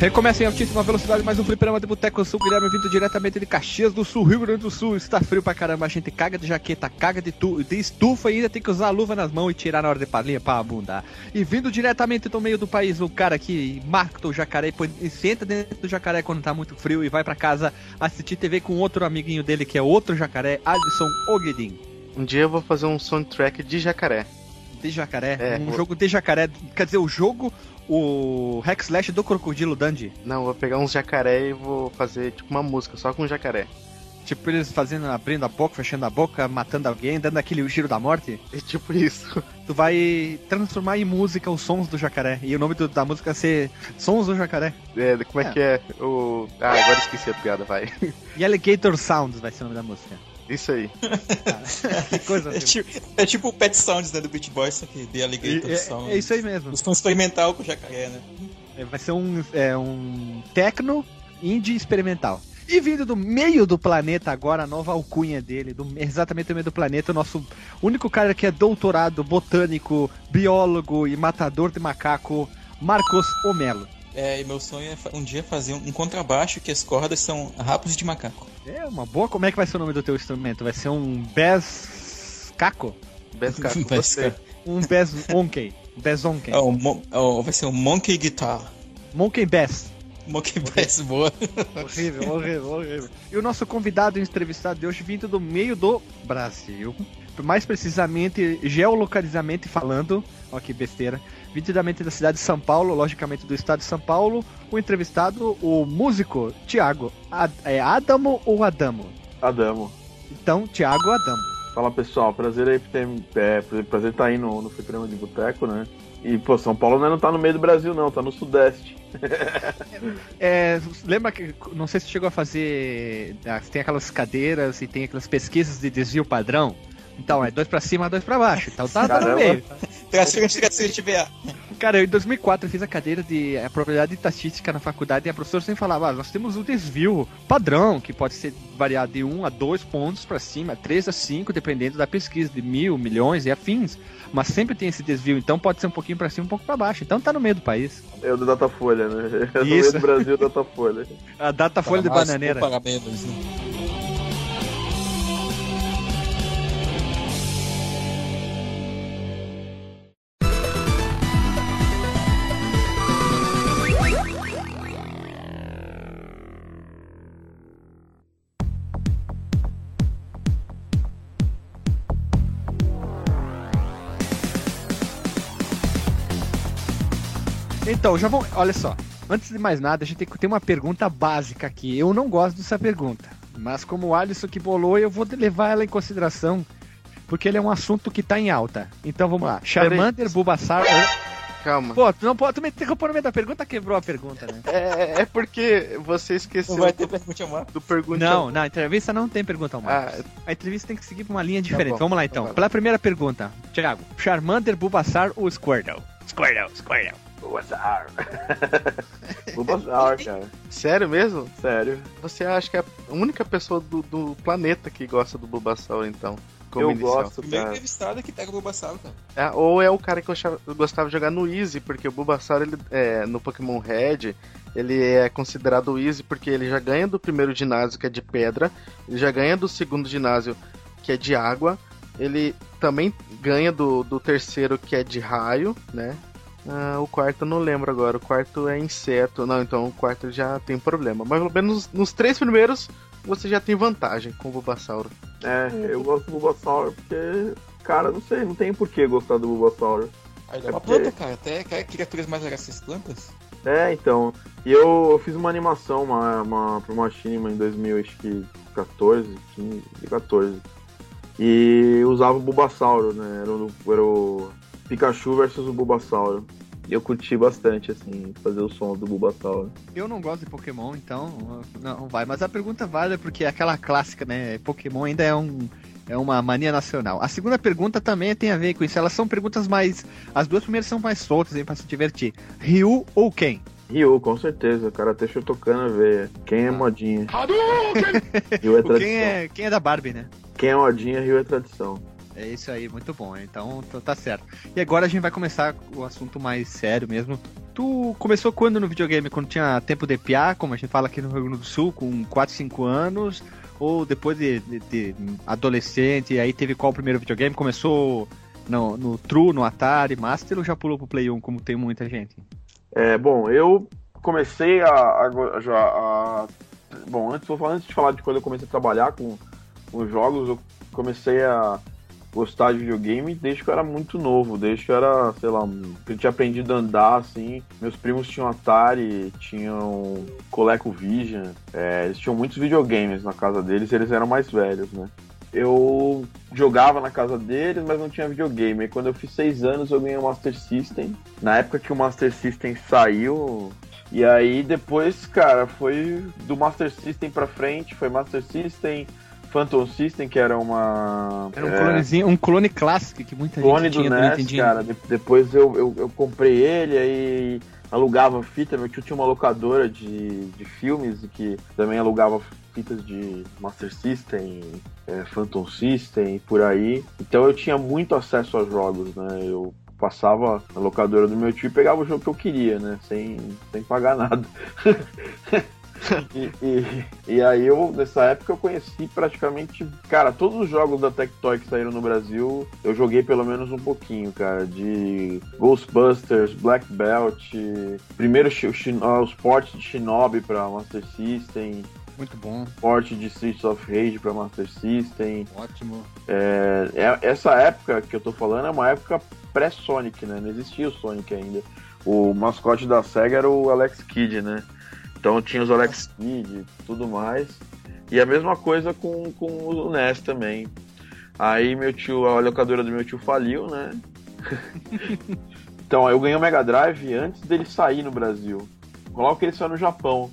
Recomeça em altíssima velocidade mais um fliperama de Boteco Sul, Guilherme vindo diretamente de Caxias do Sul, Rio Grande do Sul. Está frio pra caramba, a gente caga de jaqueta, caga de, tu, de estufa e ainda tem que usar a luva nas mãos e tirar na hora de palhinha pra bunda. E vindo diretamente do meio do país, o cara que mata o jacaré e senta dentro do jacaré quando tá muito frio e vai pra casa assistir TV com outro amiguinho dele que é outro jacaré, Alisson Ogedin. Um dia eu vou fazer um soundtrack de jacaré. De jacaré? É, um vou- jogo de jacaré. Quer dizer, o jogo, o Hack Slash do Crocodilo Dundee. Não, vou pegar uns jacaré e vou fazer tipo uma música só com jacaré. Tipo, eles fazendo, abrindo a boca, fechando a boca, matando alguém, dando aquele giro da morte. É tipo isso. Tu vai transformar em música os sons do jacaré. E o nome do- da música vai ser Sons do Jacaré. É, como é, É. que é? O... Ah, agora esqueci a piada, vai. E Alligator Sounds vai ser o nome da música. Isso aí. Que coisa É tipo, é tipo o Pet Sounds né, do Beach Boys, só que de Alligator É, Sound. é isso aí mesmo. Eles vão experimental com o jacaré, né? É, Vai ser um, é, um techno indie experimental. E vindo do meio do planeta agora, a nova alcunha dele, do, exatamente do meio do planeta, o nosso único cara que é doutorado, botânico, biólogo e matador de macaco, Marcos Omelo. É, e meu sonho é um dia fazer um, um contrabaixo que as cordas são rabos de macaco. É uma boa. Como é que vai ser o nome do teu instrumento? Vai ser um Bass Caco? Best Caco, Vai gostei. Um Bass Monkey? Bass Monkey? É, mon- é o- vai ser um Monkey Guitar. Monkey Bass. Monkey Bass boa. Horrível, horrível, horrível. E o nosso convidado entrevistado de hoje vindo do meio do Brasil. Mais precisamente, geolocalizamente falando, ó que besteira, vitidamente da cidade de São Paulo, logicamente do estado de São Paulo, o entrevistado, o músico Tiago. Ad- É Adamo ou Adamo? Adamo. Então, Tiago Adamo. Fala pessoal, prazer aí ter, é, prazer estar aí no, no Fliperama de Boteco, né? E, pô, São Paulo né, não tá no meio do Brasil, não, tá no Sudeste. É, lembra que, não sei se chegou a fazer, ah, tem aquelas cadeiras e tem aquelas pesquisas de desvio padrão. Então, é dois pra cima, dois pra baixo. Então tá, tá no meio. De. Cara, eu, em 2004 eu fiz a cadeira de é, probabilidade estatística na faculdade e a professora sempre falava, ah, nós temos o desvio padrão, que pode ser variado de 1 a 2 pontos pra cima, 3 a 5, dependendo da pesquisa, de mil, milhões e afins. Mas sempre tem esse desvio, então pode ser um pouquinho pra cima, um pouco pra baixo. Então tá no meio do país. É o do Datafolha, né? É no Isso. meio do Brasil, Datafolha. A data folha de Para bananeira. para menos, né? Então, já. Olha só. Antes de mais nada, a gente tem que ter uma pergunta básica aqui. Eu não gosto dessa pergunta. Mas como o Alisson que bolou, eu vou levar ela em consideração. Porque ele é um assunto que tá em alta. Então vamos lá. Charmander, Bulbasaur. Calma. Pô, tu não pode. Tu me interrompeu no meio da pergunta, quebrou a pergunta, né? É, é porque você esqueceu Não vai ter do, pergunta ao do pergunta. Não, na entrevista não tem pergunta ao Marcos. Ah, A entrevista tem que seguir por uma linha diferente. bom, Vamos lá então lá. Pela primeira pergunta, Thiago. Charmander, Bulbasaur ou Squirtle? Squirtle, Squirtle. Bulbasaur. Bulbasaur, cara. sério mesmo? Sério. Você acha que é a única pessoa do, do planeta que gosta do Bulbasaur, então? Como eu inicial. gosto, Primeiro cara. entrevistado que pega o Bulbasaur, cara. É, ou é o cara que eu, achava- eu gostava de jogar no Easy, porque o Bulbasaur, ele, é, no Pokémon Red, ele é considerado o Easy porque ele já ganha do primeiro ginásio, que é de pedra, ele já ganha do segundo ginásio, que é de água, ele também ganha do, do terceiro, que é de raio, né? Ah, o quarto eu não lembro agora, o quarto é inseto, não, então o quarto já tem problema. Mas pelo menos nos, nos três primeiros, você já tem vantagem com o Bulbasaur. É, eu gosto do Bulbasaur porque, cara, não sei, não tem por que gostar do Bulbasaur. Aí É é uma porque- planta, cara. Até criaturas mais legais essas plantas. É, então. E eu, eu fiz uma animação uma, uma, pra uma Shinima em 2014, 15, 14. E usava o Bulbasauro, né? Era o, era o Pikachu versus o Bulbasauro. E eu curti bastante, assim, fazer o som do Bulbasauro. Eu não gosto de Pokémon, então não vai. Mas a pergunta vale porque é aquela clássica, né? Pokémon ainda é um é uma mania nacional. A segunda pergunta também tem a ver com isso. Elas são perguntas mais as duas primeiras são mais soltas, hein, para se divertir. Ryu ou quem? Ryu, com certeza. Karate Shotokan, velho. Quem é modinha? Ryu é O tradição. quem é quem é da Barbie, né? Quem é modinha, Ryu é tradição. É isso aí, muito bom. Então, então tá certo. E agora a gente vai começar o assunto mais sério mesmo. Tu começou quando no videogame? Quando tinha tempo de piar, como a gente fala aqui no Rio Grande do Sul, com 4, 5 anos? Ou depois de, de, de adolescente, aí teve qual o primeiro videogame? Começou no, no True, no Atari, Master ou já pulou pro Play 1, como tem muita gente? É, bom, eu comecei a, a, já a, bom, antes, antes de falar de quando eu comecei a trabalhar com, com jogos, eu comecei a gostar de videogame desde que eu era muito novo, desde que eu era, sei lá, eu tinha aprendido a andar, assim. Meus primos tinham Atari, tinham ColecoVision, é, eles tinham muitos videogames na casa deles, eles eram mais velhos, né? Eu jogava na casa deles, mas não tinha videogame. E quando eu fiz seis anos, eu ganhei o Master System. Na época que o Master System saiu, e aí depois, cara, foi do Master System pra frente, foi Master System, Phantom System, que era uma. Era um é, clonezinho, um clone clássico que muita clone gente do tinha NES, cara. De- depois eu, eu, eu comprei ele, aí alugava fita. Meu tio tinha uma locadora de, de filmes que também alugava fitas de Master System, é, Phantom System e por aí. Então eu tinha muito acesso a jogos, né? Eu passava na locadora do meu tio e pegava o jogo que eu queria, né? Sem, sem pagar nada. E, e, e aí eu, nessa época, eu conheci praticamente, cara, todos os jogos da Tectoy que saíram no Brasil, eu joguei pelo menos um pouquinho, cara, de Ghostbusters, Black Belt, primeiro o os ports de Shinobi pra Master System, Muito bom, port de Streets of Rage pra Master System, ótimo. é, é- essa época que eu tô falando é uma época pré-Sonic, né? Não existia o Sonic ainda. O mascote da SEGA era o Alex Kidd, né? Então tinha os Alex Kidd e tudo mais. E a mesma coisa com, com o NES também. Aí meu tio, a locadora do meu tio faliu, né? então eu ganhei o Mega Drive antes dele sair no Brasil. Que ele saiu no Japão.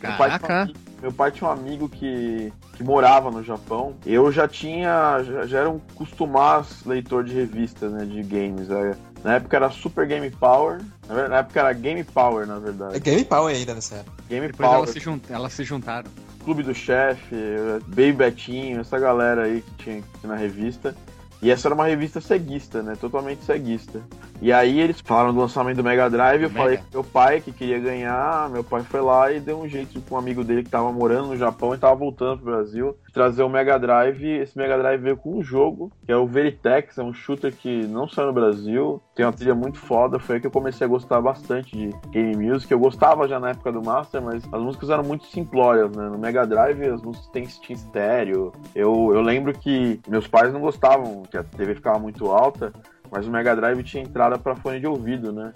Meu pai, um meu pai tinha um amigo que, que morava no Japão. Eu já tinha. Já, já era um costumaz leitor de revistas, né? De games. É, Na época era Super Game Power. Na época era Game Power, na É verdade. Game Power ainda nessa época. Game Depois Power, elas se, elas se juntaram. Clube do Chefe, Baby Betinho, essa galera aí que tinha, que tinha na revista. E essa era uma revista ceguista, né? Totalmente ceguista. E aí eles falaram do lançamento do Mega Drive, eu Mega. falei com meu pai que queria ganhar, meu pai foi lá e deu um jeito com um amigo dele que tava morando no Japão e tava voltando pro Brasil, trazer o Mega Drive. Esse Mega Drive veio com um jogo, que é o Veritex, é um shooter que não saiu no Brasil, tem uma trilha muito foda, foi aí que eu comecei a gostar bastante de game music. Eu gostava já na época do Master, mas as músicas eram muito simplórias, né? No Mega Drive as músicas têm estéreo. Eu, eu lembro que meus pais não gostavam que a TV ficava muito alta, mas o Mega Drive tinha entrada pra fone de ouvido, né?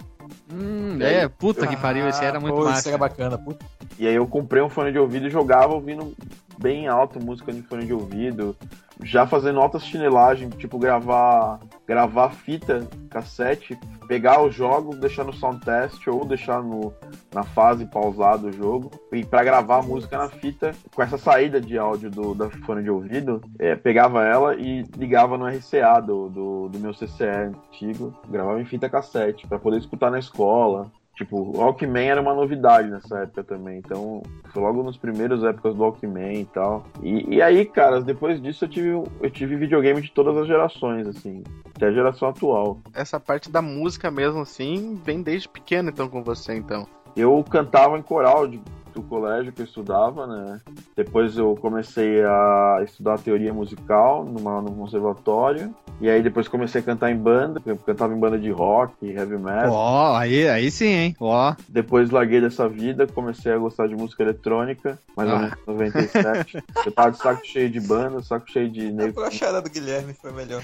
Hum, E aí? é, puta que pariu, esse era muito pô, massa. Isso era bacana. Puta. E aí eu comprei um fone de ouvido e jogava ouvindo bem alto música de fone de ouvido, já fazendo altas chinelagens, tipo gravar gravar fita, cassete, pegar o jogo, deixar no sound test ou deixar no, na fase pausada o jogo e para gravar a música na fita com essa saída de áudio do da fone de ouvido, é, pegava ela e ligava no RCA do, do, do meu CCE antigo, gravava em fita cassete para poder escutar na escola. Tipo, o Walkman era uma novidade nessa época também, então foi logo nos primeiros épocas do Walkman e tal. E, e aí, cara, depois disso eu tive, eu tive videogame de todas as gerações, assim, até a geração atual. Essa parte da música mesmo, assim, vem desde pequeno, então, com você, então. Eu cantava em coral de- do colégio que eu estudava, né? Depois eu comecei a estudar teoria musical numa, no conservatório. E aí depois comecei a cantar em banda, eu cantava em banda de rock, heavy metal. Ó, aí, aí sim, hein? Ó, Depois larguei dessa vida, comecei a gostar de música eletrônica, mais ou Ah. menos em 97. eu tava de saco cheio de banda, saco cheio de A nego, brochada do Guilherme foi melhor.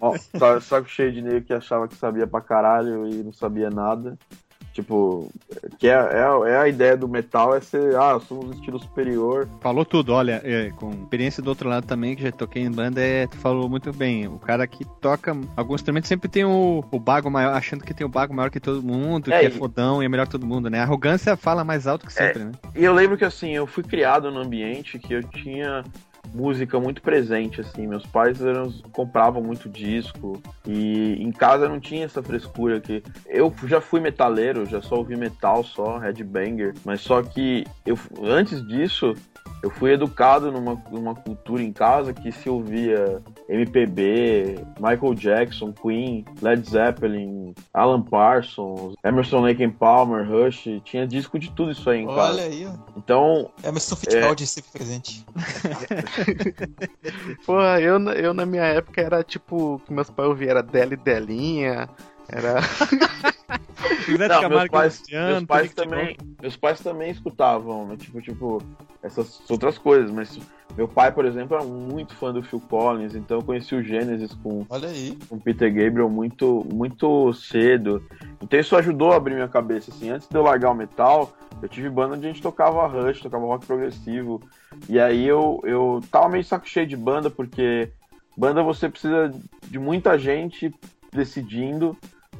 ó, saco cheio de nego que achava que sabia pra caralho e não sabia nada. Tipo, que é, é, é a ideia do metal é ser, ah, somos um estilo superior. falou tudo, olha, é, com experiência do outro lado também, que já toquei em banda, é, tu falou muito bem. O cara que toca algum instrumento sempre tem o, o bago maior, achando que tem o bago maior que todo mundo, É, que é fodão e é melhor que todo mundo, né? A arrogância fala mais alto que sempre, né? E eu lembro que assim, eu fui criado num ambiente que eu tinha música muito presente, assim, meus pais eram, compravam muito disco e em casa não tinha essa frescura que eu já fui metaleiro, já só ouvi metal só, headbanger, mas só que eu antes disso eu fui educado numa, numa cultura em casa que se ouvia MPB, Michael Jackson, Queen, Led Zeppelin, Alan Parsons, Emerson Lake Palmer, Rush, tinha disco de tudo isso aí em Olha casa. aí, ó. Então, Emerson Fittipaldi sempre presente. Porra, eu, na- eu na minha época era tipo, que meus pais ouviam era Deli Delinha, era. José Não, meus pais, meus pais também, meus pais também escutavam, né? tipo, tipo, essas outras coisas, mas meu pai, por exemplo, era muito fã do Phil Collins, então eu conheci o Genesis com Olha aí. com Peter Gabriel muito muito cedo. Então isso ajudou a abrir minha cabeça assim. Antes de eu largar o metal, eu tive banda onde a gente tocava Rush, tocava rock progressivo. E aí eu eu tava meio saco cheio de banda porque banda você precisa de muita gente decidindo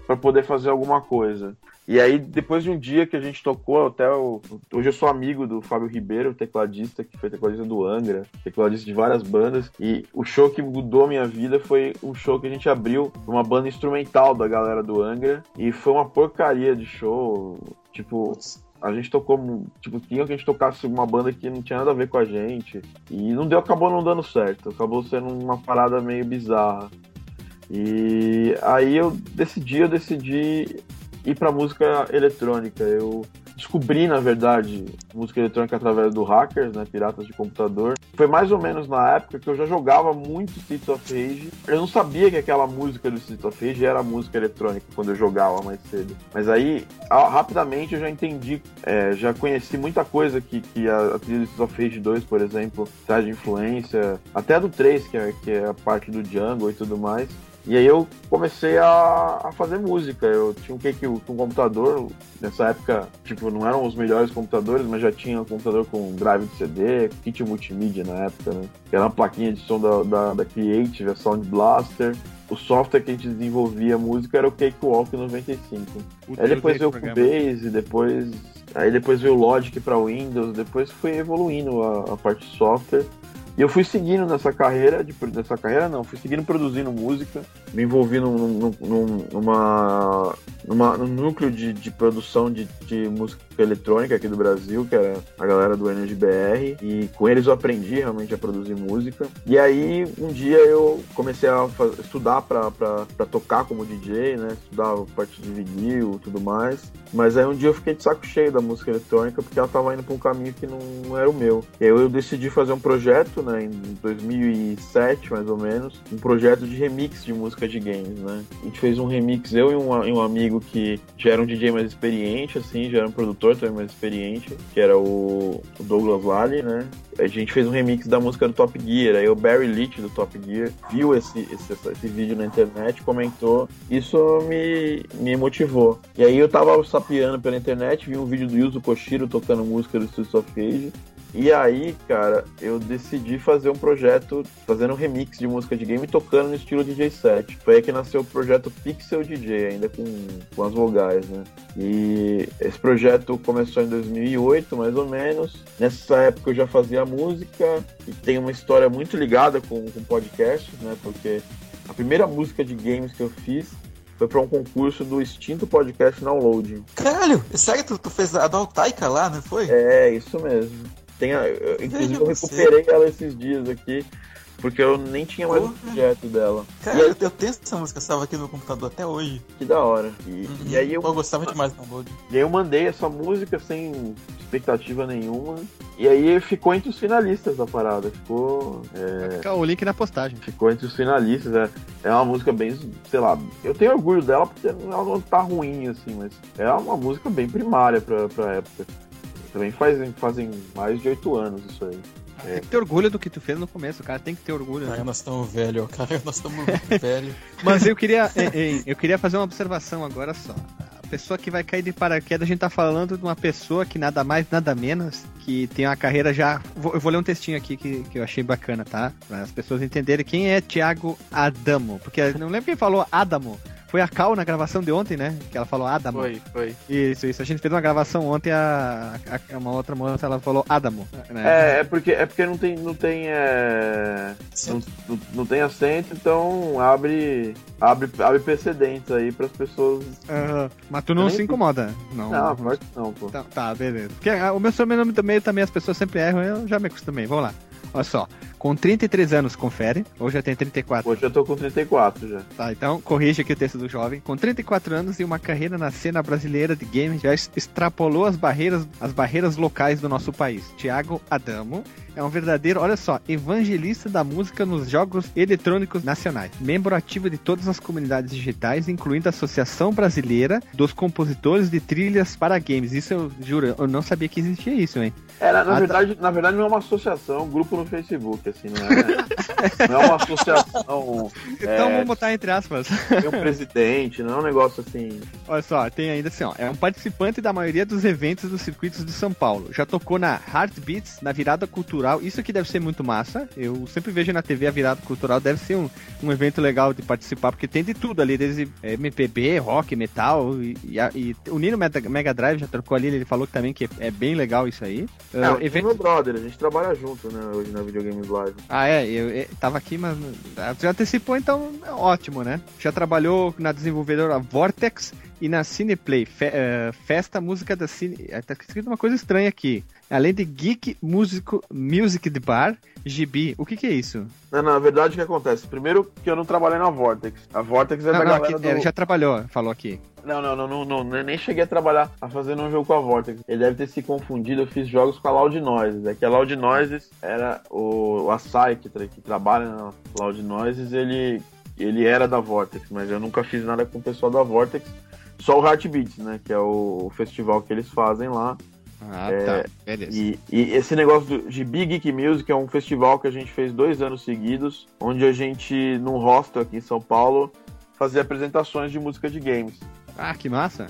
para poder fazer alguma coisa. E aí, depois de um dia que a gente tocou, até o... hoje eu sou amigo do Fábio Ribeiro, tecladista, que foi tecladista do Angra, tecladista de várias bandas. E o show que mudou a minha vida foi um show que a gente abriu uma banda instrumental da galera do Angra. E foi uma porcaria de show. Tipo, a gente tocou, tipo, queria que a gente tocasse uma banda que não tinha nada a ver com a gente. E não deu, acabou não dando certo. Acabou sendo uma parada meio bizarra. E aí eu decidi, eu decidi ir pra música eletrônica. Eu descobri, na verdade, música eletrônica através do Hackers, né, Piratas de Computador. Foi mais ou menos na época que eu já jogava muito Streets of Rage. Eu não sabia que aquela música do Streets of Rage era música eletrônica quando eu jogava mais cedo. Mas aí, rapidamente, eu já entendi, é, já conheci muita coisa que, que a, a trilha do Streets of Rage 2, por exemplo, traz de influência. Até do 3, que é, que é a parte do Jungle e tudo mais. E aí eu comecei a, a fazer música. Eu tinha um que um computador, nessa época, tipo, não eram os melhores computadores, mas já tinha um computador com drive de CD, kit multimídia na época, né? Que era uma plaquinha de som da, da, da Creative, a Sound Blaster. O software que a gente desenvolvia música era o Cakewalk 95. Puta, Aí depois veio o. Cubase, depois. Aí depois veio o Logic para Windows, depois foi evoluindo a, a parte de software. E eu fui seguindo nessa carreira, de, nessa carreira não, fui seguindo produzindo música, me envolvi num, num- num- numa, numa, num núcleo de, de produção de, de música eletrônica aqui do Brasil, que era a galera do Energy BR, e com eles eu aprendi realmente a produzir música. E aí um dia eu comecei a fa- estudar pra tocar como DJ, né? Estudar parte de vinil e tudo mais. Mas aí um dia eu fiquei de saco cheio da música eletrônica porque ela tava indo pra um caminho que não, não era o meu. E aí eu decidi fazer um projeto, né, em 2007 mais ou menos, um projeto de remix de música de games, né? A gente fez um remix, eu e um, e um amigo que já era um DJ mais experiente, assim, já era um produtor também mais experiente, que era o, o Douglas Lally, né? A gente fez um remix da música do Top Gear, aí o Barry Leach do Top Gear viu esse, esse, esse vídeo na internet, comentou, isso me, me motivou. E aí eu tava sapeando pela internet, vi um vídeo do Yuzo Koshiro tocando música do Streets of Rage, e aí, cara, eu decidi fazer um projeto, fazendo um remix de música de game tocando no estilo DJ set. Foi aí que nasceu o projeto Pixel DJ, ainda com, com as vogais, né? E esse projeto começou em 2008, mais ou menos. Nessa época eu já fazia música e tem uma história muito ligada com, com podcasts, né? Porque a primeira música de games que eu fiz foi para um concurso do extinto podcast Download. Caralho, sério, tu, tu fez a do Altaika lá, não foi? É, isso mesmo. Tem a, eu- inclusive Veja eu você. recuperei ela esses dias aqui, porque eu nem tinha mais o projeto dela. Cara, aí, eu, tenho essa música salva aqui no meu computador até hoje. que da hora. E, Uhum. e aí eu, eu gostava demais do download. e aí eu mandei essa música sem expectativa nenhuma. E aí ficou entre os finalistas da parada. Ficou. é, Vai ficar o link na postagem. ficou entre os finalistas. É, é uma música bem, sei lá, eu tenho orgulho dela porque ela não tá ruim, assim, mas é uma música bem primária pra, pra época. Também fazem, fazem mais de oito anos isso aí. Tem que ter orgulho do que tu fez no começo, cara. Tem que ter orgulho. né? Cara, nós estamos velho, cara, nós estamos muito velho. Mas eu queria, eu queria fazer uma observação agora só. A pessoa que vai cair de paraquedas, a gente tá falando de uma pessoa que nada mais, nada menos, que tem uma carreira já. vou- Eu vou ler um textinho aqui que, que eu achei bacana, tá? Para as pessoas entenderem quem é Thiago Adamo. Porque eu não lembro quem falou Adamo. Foi a Cal na gravação de ontem, né? Que ela falou Adamo. Foi, foi. Isso, isso. A gente fez uma gravação ontem, a, a- uma outra moça, ela falou Adamo. Né? É, é porque, é porque não tem, não tem, é, não, não, não tem acento, então abre, abre, abre precedentes aí pras pessoas. Aham. Mas tu não Nem- se incomoda. Não. Não, que não, pô. Tá, tá, beleza. Porque ah, o meu sobrenome meio também as pessoas sempre erram, eu já me acostumei. Vamos lá. Olha só. Com 33 anos, confere. Hoje já tem 34. Hoje eu tô com 34 já. Tá, então corrige aqui o texto do jovem. Com 34 anos e uma carreira na cena brasileira de games, já extrapolou as barreiras, as barreiras locais do nosso país. Tiago Adamo é um verdadeiro, olha só, evangelista da música nos jogos eletrônicos nacionais. Membro ativo de todas as comunidades digitais, incluindo a Associação Brasileira dos Compositores de Trilhas para Games. Isso eu juro, eu não sabia que existia isso, hein? É, na, verdade, na verdade não é uma associação, um grupo no Facebook, assim, não é, não é uma associação, Então É. vamos botar entre aspas. tem um presidente, não é um negócio assim. Olha só, tem ainda assim, ó. É um participante da maioria dos eventos dos circuitos de São Paulo. Já tocou na Heartbeats, na virada cultural. Isso aqui deve ser muito massa. Eu sempre vejo na TV a virada cultural. Deve ser um, um evento legal de participar, porque tem de tudo ali, desde é, MPB, rock, metal. E, e, e o Nino Mega, Drive já trocou ali, ele falou também que é bem legal isso aí. É, Ah, o evento- meu brother, a gente trabalha junto, né, hoje na Videogames Live. Ah, é, eu, eu tava aqui, mas ah, já antecipou, então é ótimo, né? Já trabalhou na desenvolvedora Vortex e na Cineplay, fe, eh, Festa Música da Cine. ah, Tá escrito uma coisa estranha aqui. Além de Geek Músico, Music de Bar, GB. O que que é isso? Não, na verdade, o que acontece? Primeiro que eu não trabalhei na Vortex. A Vortex é Não, da não, galera aqui, do... é, já trabalhou, falou aqui. Não, não, não, não, não, nem- nem cheguei a trabalhar a fazer um jogo com a Vortex. Ele deve ter se confundido, eu fiz jogos com a Loud Noises. É que a Loud Noises era o, o Asai que, tra- que trabalha na Loud Noises, ele, ele era da Vortex, mas eu nunca fiz nada com o pessoal da Vortex. Só o Heartbeats, né? Que é o festival que eles fazem lá. Ah, É, tá. Beleza. E, e esse negócio de Big Geek Music é um festival que a gente fez dois anos seguidos, onde a gente, num hostel aqui em São Paulo, fazia apresentações de música de games. Ah, que massa.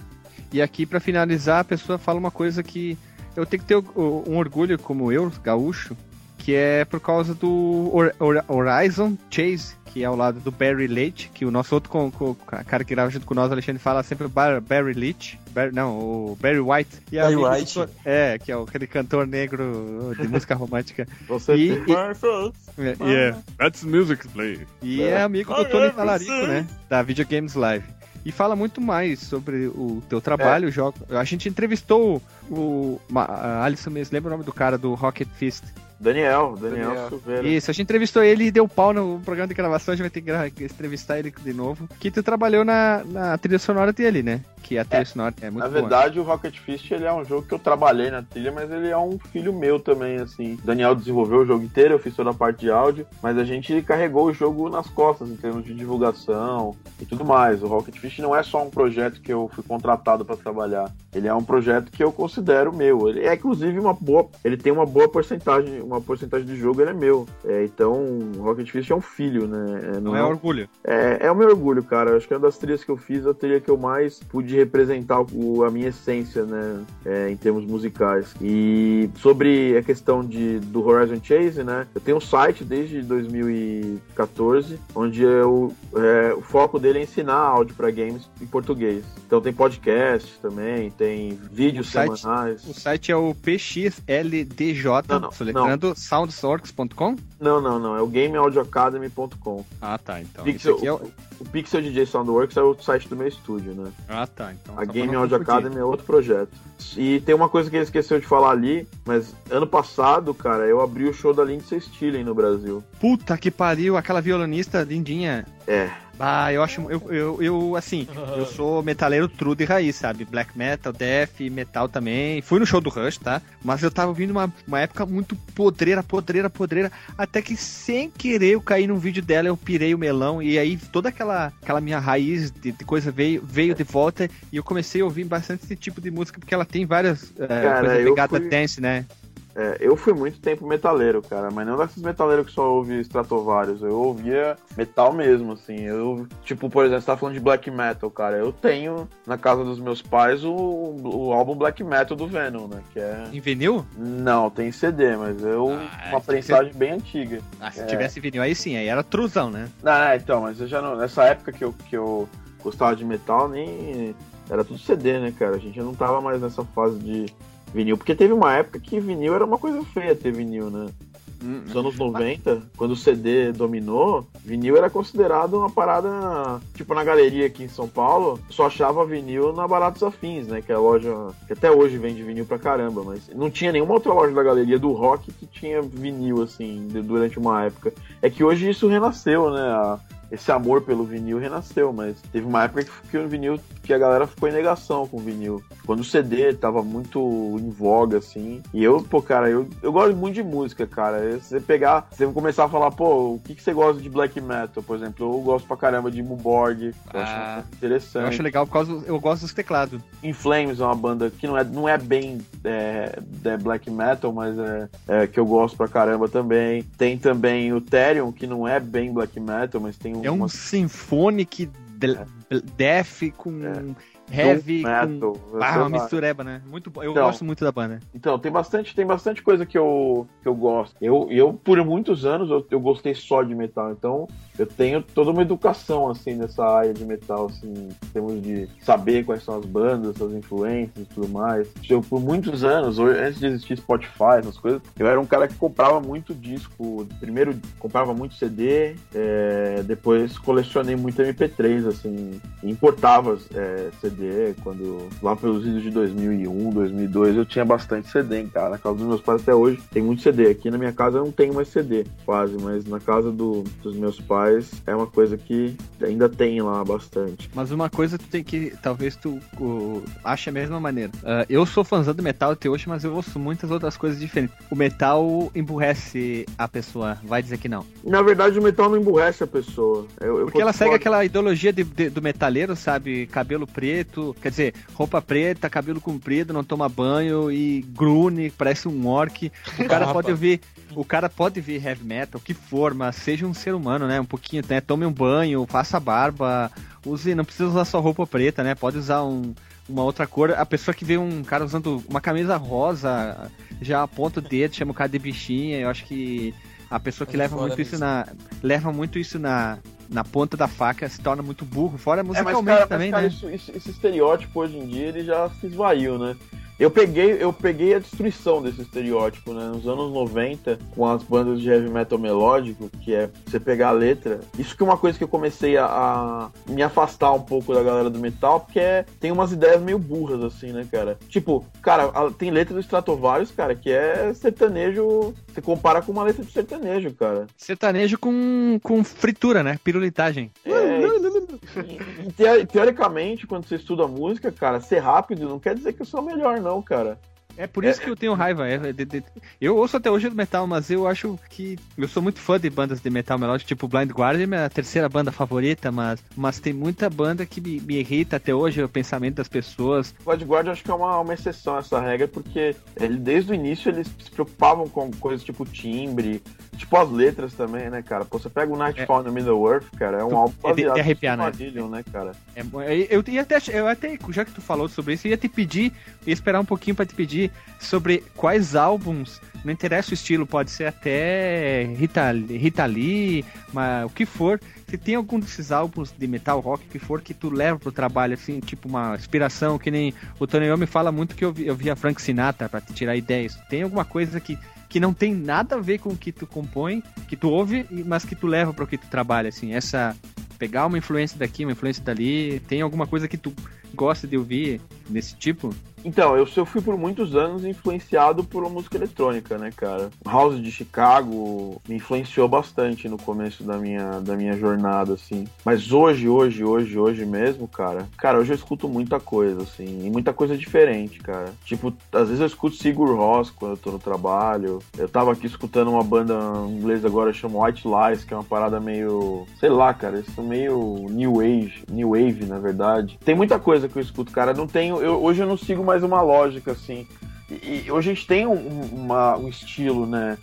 E aqui, pra finalizar, a pessoa fala uma coisa que eu tenho que ter um orgulho, como eu, gaúcho, que é por causa do Hor- Hor- Horizon Chase, que é ao lado do Barry Leite, que o nosso outro co- co- cara que grava junto com nós, Alexandre, fala sempre Bar- Barry Leite. Bar- não, o Barry White. E é Barry amigo do White. to- É, que é aquele cantor negro de música romântica. Você E, e- Perfect. Yeah, that's music play. E é amigo do Tony Talarico, né? Da Videogames Live. E fala muito mais sobre o teu trabalho, o jogo. A gente entrevistou o. A Alisson mesmo, lembra o nome do cara do Rocket Fist? Daniel, Daniel, Daniel. Silveira. Isso, a gente entrevistou ele e deu pau no programa de gravação, a gente vai ter que entrevistar ele de novo. Que tu trabalhou na, na trilha sonora dele, né? Que a trilha sonora é muito Na boa. verdade, o Rocket Fist ele é um jogo que eu trabalhei na trilha, mas ele é um filho meu também, assim. O Daniel desenvolveu o jogo inteiro, eu fiz toda a parte de áudio, mas a gente carregou o jogo nas costas em termos de divulgação e tudo mais. O Rocket Fist não é só um projeto que eu fui contratado para trabalhar. Ele é um projeto que eu considero meu. Ele é inclusive uma boa, ele tem uma boa porcentagem, uma porcentagem de jogo ele é meu. É, então, o Rocket Fist é um filho, né? É, Não é orgulho. é, é o meu orgulho, cara. Acho que é uma das trilhas que eu fiz, a trilha que eu mais pude representar o- a minha essência, né? é, em termos musicais. E sobre a questão de, do Horizon Chase, né? Eu tenho um site desde 2014, onde eu, é, o foco dele é ensinar áudio para games em português. Então tem podcast também, tem vídeos O site- semanais. O site é o PXLDJ, Não, não, soletrando soundsource.com. Não, não, não. É o gameaudioacademy.com. Ah, tá. Então, Pixel, isso aqui é o... o, Pixel DJ Soundworks é o site do meu estúdio, né? Ah, tá. Então, A Game Audio. Academy é outro projeto. E tem uma coisa que ele esqueceu de falar ali, mas ano passado, cara, eu abri o show da Lindsay Stilling no Brasil. Puta que pariu, aquela violonista lindinha. É. Ah, eu acho. Eu, eu, eu, assim, eu sou metaleiro true de raiz, sabe? Black metal, death, metal também. Fui no show do Rush, tá? Mas eu tava ouvindo uma, uma época muito podreira, podreira, podreira. Até que sem querer eu caí num vídeo dela, eu pirei o melão. E aí toda aquela, aquela minha raiz de, de coisa veio, veio de volta. E eu comecei a ouvir bastante esse tipo de música, porque ela tem várias é, Cara, fui- dance, né? É, eu fui muito tempo metaleiro, cara, mas não desses metaleiros que só ouve Stratovarius. Eu ouvia metal mesmo, assim. Eu, tipo, por exemplo, você tá falando de black metal, cara. Eu tenho na casa dos meus pais o, o álbum black metal do Venom, né? Que é. Em vinil? Não, tem CD, mas eu. Ah, uma prensagem bem antiga. Ah, se É. tivesse vinil aí sim, aí era truzão, né? Não, é, então, mas eu já não. Nessa época que eu, que eu gostava de metal, nem. Era tudo CD, né, cara? A gente não tava mais nessa fase de vinil. Porque teve uma época que vinil era uma coisa feia ter vinil, né? Nos anos 90, quando o CD dominou, vinil era considerado uma parada. Tipo, na galeria aqui em São Paulo, só achava vinil na Baratos Afins, né? Que é a loja que até hoje vende vinil pra caramba, mas não tinha nenhuma outra loja da galeria do rock que tinha vinil, assim, durante uma época. É que hoje isso renasceu, né? A, esse amor pelo vinil renasceu, mas teve uma época que o vinil que a galera ficou em negação com o vinil. Quando o CD tava muito em voga, assim. E eu, pô, cara, eu, eu gosto muito de música, cara. Você pegar, você começar a falar, pô, o que, que você gosta de black metal, por exemplo? Eu gosto pra caramba de Muborg. Eu Ah, acho interessante. Eu acho legal por causa do- eu gosto dos teclados. In Flames é uma banda que não é, não é bem é, é black metal, mas é, é que eu gosto pra caramba também. Tem também o Therion, que não é bem black metal, mas tem É um symphonic de- death com heavy doom com ah, uma mistureba, né? Muito bom. Eu Então. gosto muito da banda. Então, tem bastante, tem bastante coisa que eu, que eu gosto. Eu, eu por muitos anos, eu, eu gostei só de metal. Então, eu tenho toda uma educação, assim, nessa área de metal, assim, em termos de saber quais são as bandas, as influências e tudo mais. Eu, por muitos anos, antes de existir Spotify, essas coisas, eu era um cara que comprava muito disco. Primeiro, comprava muito CD, é, depois colecionei muito MP3, assim, importava é, CD, quando lá pelos idos de 2001, 2002, eu tinha bastante CD em casa. Na casa dos meus pais até hoje tem muito CD. Aqui na minha casa eu não tenho mais CD, quase, mas na casa do- dos meus pais é uma coisa que ainda tem lá bastante. Mas uma coisa tu tem que. Talvez tu o, ache a mesma maneira. Ah, eu sou fãzão do metal até hoje, mas eu ouço muitas outras coisas diferentes. O metal emburrece a pessoa, vai dizer que não. Na verdade, o metal não emburrece a pessoa. Eu, eu Porque ela segue aquela ideologia de- de- do metaleiro, sabe? Cabelo preto, quer dizer, roupa preta, cabelo comprido, não toma banho e grune, parece um orc. O cara pode ouvir, o cara pode ouvir heavy metal, que for, mas seja um ser humano, né? Um pouquinho, né? Tome um banho, faça barba, use, não precisa usar só roupa preta, né? Pode usar um, uma outra cor. A pessoa que vê um cara usando uma camisa rosa, já aponta o dedo, chama o cara de bichinha, eu acho que a pessoa que Mas leva muito isso na leva muito isso na, na ponta da faca se torna muito burro, fora É, mas, musicalmente cara, mas, também, cara, né? isso- isso- esse estereótipo hoje em dia ele já se esvaiu, né? Eu peguei, eu peguei a destruição desse estereótipo, né? Nos anos 90, com as bandas de heavy metal melódico, que é você pegar a letra. Isso que é uma coisa que eu comecei a, a me afastar um pouco da galera do metal, porque é- tem umas ideias meio burras, assim, né, cara? Tipo, cara, a- tem letra do Stratovarius, cara, que é sertanejo. Você compara com uma letra de sertanejo, cara. Sertanejo com, com fritura, né? Pirulitagem. É, e, e teo- teoricamente, quando você estuda música, cara, ser rápido não quer dizer que eu sou o melhor, não, cara. É por isso que eu tenho raiva. é, eu ouço até hoje do metal, mas eu acho que. Eu sou muito fã de bandas de metal melódico, tipo Blind Guardian, é minha terceira banda favorita, mas, mas tem muita banda que me, me irrita até hoje, o pensamento das pessoas. O Blood Guard eu acho que é uma, uma exceção a essa regra, porque ele, desde o início eles se preocupavam com coisas tipo timbre, tipo as letras também, né, cara? Pô, você pega o Nightfall no Middle Earth, cara, é um álbum é de- de baseado arrepiar, né? Né, cara? É, eu, eu ia até, eu até, já que tu falou sobre isso, eu ia te pedir, ia esperar um pouquinho pra te pedir sobre quais álbuns, não interessa o estilo, pode ser até Rita, Rita Lee, mas o que for, se tem algum desses álbuns de metal rock que for que tu leva pro trabalho, assim, tipo uma inspiração, que nem o Tony Iommi fala muito que eu, eu via Frank Sinatra pra te tirar ideias. Tem alguma coisa que, que não tem nada a ver com o que tu compõe, que tu ouve, mas que tu leva pro que tu trabalha, assim, essa pegar uma influência daqui, uma influência dali, tem alguma coisa que tu gosta de ouvir desse tipo? Então, eu, eu fui por muitos anos influenciado por música eletrônica, né, cara? House de Chicago me influenciou bastante no começo da minha, da minha jornada, assim. Mas hoje, hoje, hoje, hoje mesmo, cara, cara, hoje eu escuto muita coisa, assim, e muita coisa diferente, cara. Tipo, às vezes eu escuto Sigur Rós quando eu tô no trabalho. Eu tava aqui escutando uma banda inglesa agora chama White Lies, que é uma parada meio, sei lá, cara, isso é meio new age, new wave, na verdade. Tem muita coisa que eu escuto, cara, não tenho, eu, hoje eu não sigo mais uma lógica assim. E, e hoje a gente tem um, uma- um estilo, né,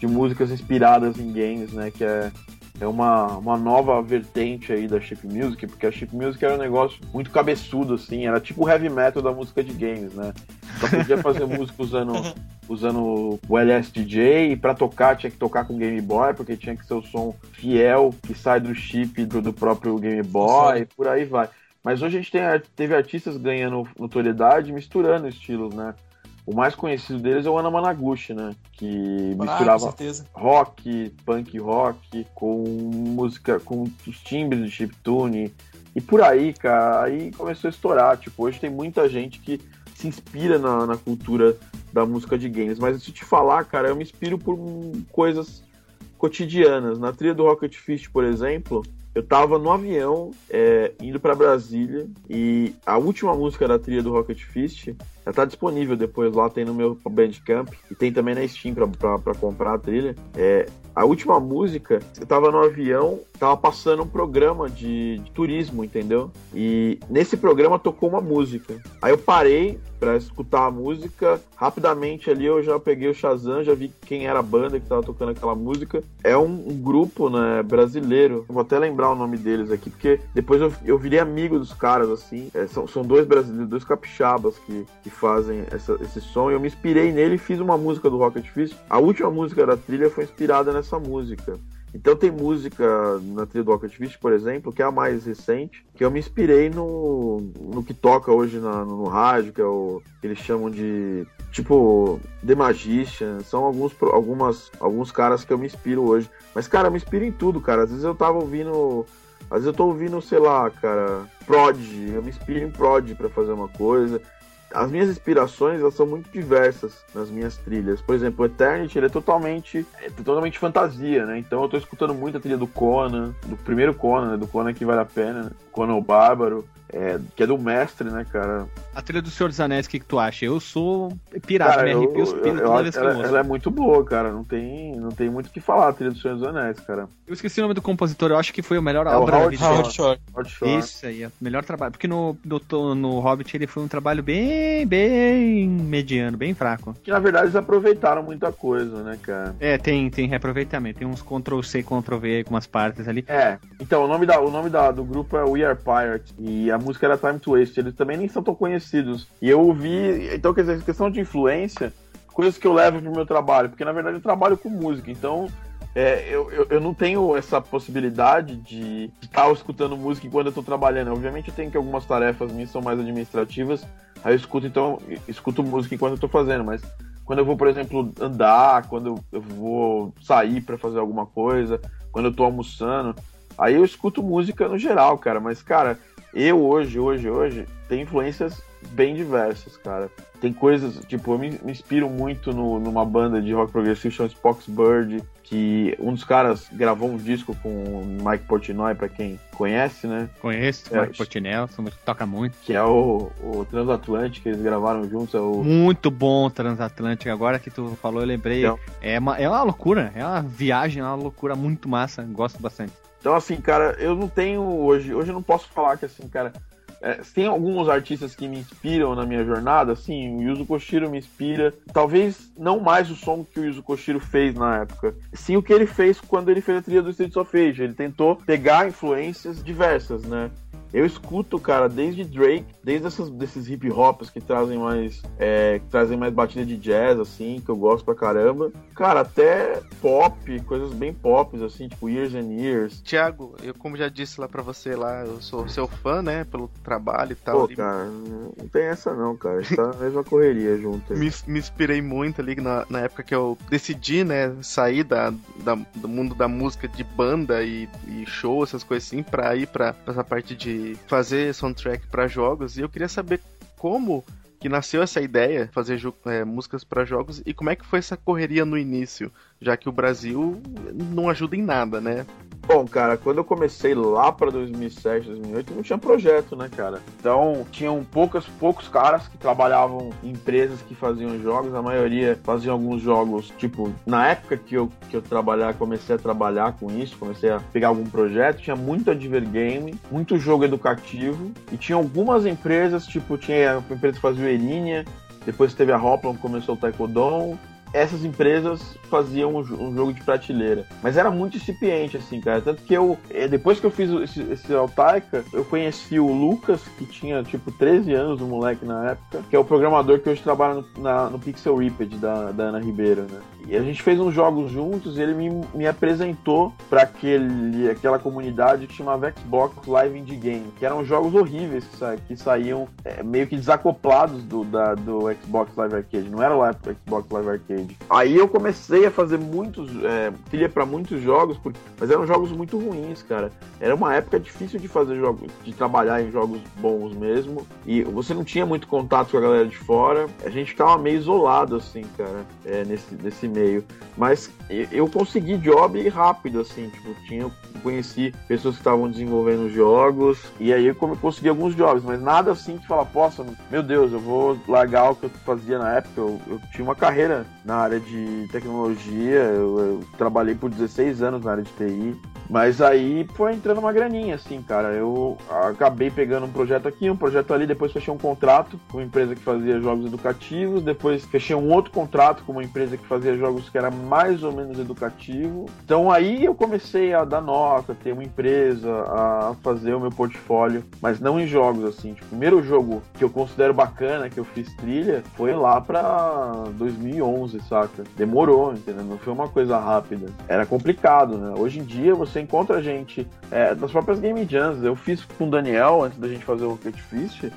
de músicas inspiradas em games, né, que é é uma, uma nova vertente aí da chip music, porque a chip music era um negócio muito cabeçudo, assim, era tipo o heavy metal da música de games, né? Só podia fazer música usando, usando o LSDJ, e pra tocar tinha que tocar com Game Boy, porque tinha que ser o som fiel que sai do chip do, do próprio Game Boy, e por aí vai. Mas hoje a gente tem, teve artistas ganhando notoriedade misturando estilos, né? O mais conhecido deles é o Ana Managuchi, né? Que Ah, misturava rock, punk rock, com música, com os timbres de chiptune. E por aí, cara, aí começou a estourar. Tipo, hoje tem muita gente que se inspira na, na cultura da música de games. Mas se eu te falar, cara, eu me inspiro por coisas cotidianas. Na trilha do Rocket Fist, por exemplo, eu tava no avião é, indo pra Brasília e a última música da trilha do Rocket Fist já tá disponível depois lá, tem no meu Bandcamp e tem também na Steam pra, pra, pra comprar a trilha. É, a última música, eu tava no avião, tava passando um programa de, de turismo, entendeu? E nesse programa tocou uma música. Aí eu parei pra escutar a música, rapidamente ali eu já peguei o Shazam, já vi quem era a banda que tava tocando aquela música. É um, um grupo, né, brasileiro. Vou até lembrar o nome deles aqui, porque depois eu, eu virei amigo dos caras, assim. É, são, são dois brasileiros, dois capixabas que, que fazem essa- esse som. Eu me inspirei nele e fiz uma música do Rocket Fist. A última música da trilha foi inspirada nessa música. Então tem música na trilha do Rocket por exemplo, que é a mais recente, que eu me inspirei no, no que toca hoje na- no, rádio, que é o que eles chamam de tipo The Magician. São alguns, algumas, alguns caras que eu me inspiro hoje. Mas, cara, eu me inspiro em tudo, cara. Às vezes eu tava ouvindo. Às vezes eu tô ouvindo, sei lá, cara, Prod. Eu me inspiro em Prod pra fazer uma coisa. As minhas inspirações elas são muito diversas nas minhas trilhas. Por exemplo, o Eternity ele é totalmente é totalmente fantasia, né? Então eu tô escutando muito a trilha do Conan, do primeiro Conan, né? do Conan que vale a pena, né? Conan o Bárbaro, é, que é do mestre, né, cara? A trilha do Senhor dos Anéis, o que, que tu acha? Eu sou pirata, Cara, me arrepio os pinos toda vez que ela, eu ouço. ela é muito boa, cara. Não tem, não tem muito o que falar a trilha do Senhor dos Anéis, cara. Eu esqueci o nome do compositor, eu acho que foi o melhor É obra da Howard Shore. Shot. Isso aí, é o melhor trabalho. Porque no, no, no Hobbit ele foi um trabalho bem, bem mediano, bem fraco. Que na verdade eles aproveitaram muita coisa, né, cara? É, tem, tem reaproveitamento, tem uns Ctrl-C, Ctrl-V, algumas partes ali. É, então o nome, da, o nome da, do grupo é We Are Pirates e a música era Time to Waste. Eles também nem são tão conhecidos. E eu ouvi, então quer dizer, questão de influência, coisas que eu levo pro meu trabalho, porque na verdade eu trabalho com música, então é, eu, eu, eu não tenho essa possibilidade de estar escutando música enquanto eu tô trabalhando. Obviamente eu tenho que algumas tarefas minhas são mais administrativas, aí eu escuto, então, escuto música enquanto eu tô fazendo, mas quando eu vou, por exemplo, andar, quando eu vou sair para fazer alguma coisa, quando eu tô almoçando, aí eu escuto música no geral, cara. Mas, cara, eu hoje, hoje, hoje, tenho influências bem diversas, cara. Tem coisas, tipo, eu me, me inspiro muito no- numa banda de rock progressivo chamada Spoxbird, que um dos caras gravou um disco com o Mike Portnoy, pra quem conhece, né? Conheço, É, Mark Portinel, toca muito. Que é o, o Transatlantic, que eles gravaram juntos, é o Muito bom Transatlântico. Agora que tu falou, eu lembrei. Então. É, uma, é uma loucura, é uma viagem, é uma loucura muito massa. Gosto bastante. Então, assim, cara, eu não tenho hoje. Hoje eu não posso falar que, assim, cara. é, tem alguns artistas que me inspiram na minha jornada, assim, o Yuzo Koshiro me inspira. Talvez não mais o som que o Yuzo Koshiro fez na época, sim o que ele fez quando ele fez a trilha do Streets of Rage. Ele tentou pegar influências diversas, né? Eu escuto, cara, desde Drake, desde essas, desses hip hops que trazem mais é, que trazem mais batida de jazz, assim, que eu gosto pra caramba. Cara, até pop, coisas bem pop, assim, tipo Years and Years. Tiago, eu como já disse lá pra você lá, eu sou seu fã, né, pelo trabalho e tal. Pô, ali. cara, não tem essa não, cara. Tá na mesma correria junto. me, me inspirei muito ali na, na época que eu decidi, né, sair da, da- do mundo da música de banda e, e show, essas coisas assim, pra ir pra, pra essa parte de fazer soundtrack pra jogos. E eu queria saber como que nasceu essa ideia, de fazer é, músicas pra jogos, e como é que foi essa correria no início, já que o Brasil não ajuda em nada, né? Bom, cara, quando eu comecei lá pra 2007, 2008, não tinha projeto, né, cara? Então, tinham poucas, poucos caras que trabalhavam em empresas que faziam jogos, a maioria faziam alguns jogos, tipo, na época que eu, que eu trabalhar, comecei a trabalhar com isso, comecei a pegar algum projeto, tinha muito advergame, muito jogo educativo, e tinha algumas empresas, tipo, tinha a empresa que fazia o Erinia, depois teve a Hoplon, começou o Taekwondo, essas empresas faziam um, um, jogo de prateleira. Mas era muito incipiente, assim, cara. Tanto que eu, eh, depois que eu fiz esse, esse Altaika, eu conheci o Lucas, que tinha tipo 13 anos, o moleque na época, que é o programador que hoje trabalha no, na, no Pixel Ripped da, da Ana Ribeiro, né? E a gente fez uns jogos juntos e ele me, me apresentou para aquela comunidade que chamava Xbox Live Indie Game, que eram jogos horríveis que, sa que saíam é, meio que desacoplados do, da, do Xbox Live Arcade, não era o Xbox Live Arcade. Aí eu comecei a fazer muitos, é, trilha para muitos jogos, porque, mas eram jogos muito ruins, cara. Era uma época difícil de fazer jogos, de trabalhar em jogos bons mesmo, e você não tinha muito contato com a galera de fora, a gente ficava meio isolado, assim, cara, é, nesse, nesse meio meio. Mas eu consegui job rápido, assim, tipo, tinha, conheci pessoas que estavam desenvolvendo jogos, e aí eu consegui alguns jobs, mas nada assim que fala, poxa, meu Deus, eu vou largar o que eu fazia na época. Eu, eu tinha uma carreira na área de tecnologia, eu, eu trabalhei por 16 anos na área de TI, mas aí foi entrando uma graninha, assim, cara. Eu acabei pegando um projeto aqui, um projeto ali, depois fechei um contrato com uma empresa que fazia jogos educativos, depois fechei um outro contrato com uma empresa que fazia jogos que era mais ou menos educativo. Então aí eu comecei a dar nota, ter uma empresa, a fazer o meu portfólio, mas não em jogos, assim. Tipo, o primeiro jogo que eu considero bacana, que eu fiz trilha, foi lá pra 2011, saca? Demorou, entendeu? Não foi uma coisa rápida. Era complicado, né? Hoje em dia você você encontra gente é, das próprias Game Jams. Eu fiz com o Daniel, antes da gente fazer o Rocket Fist,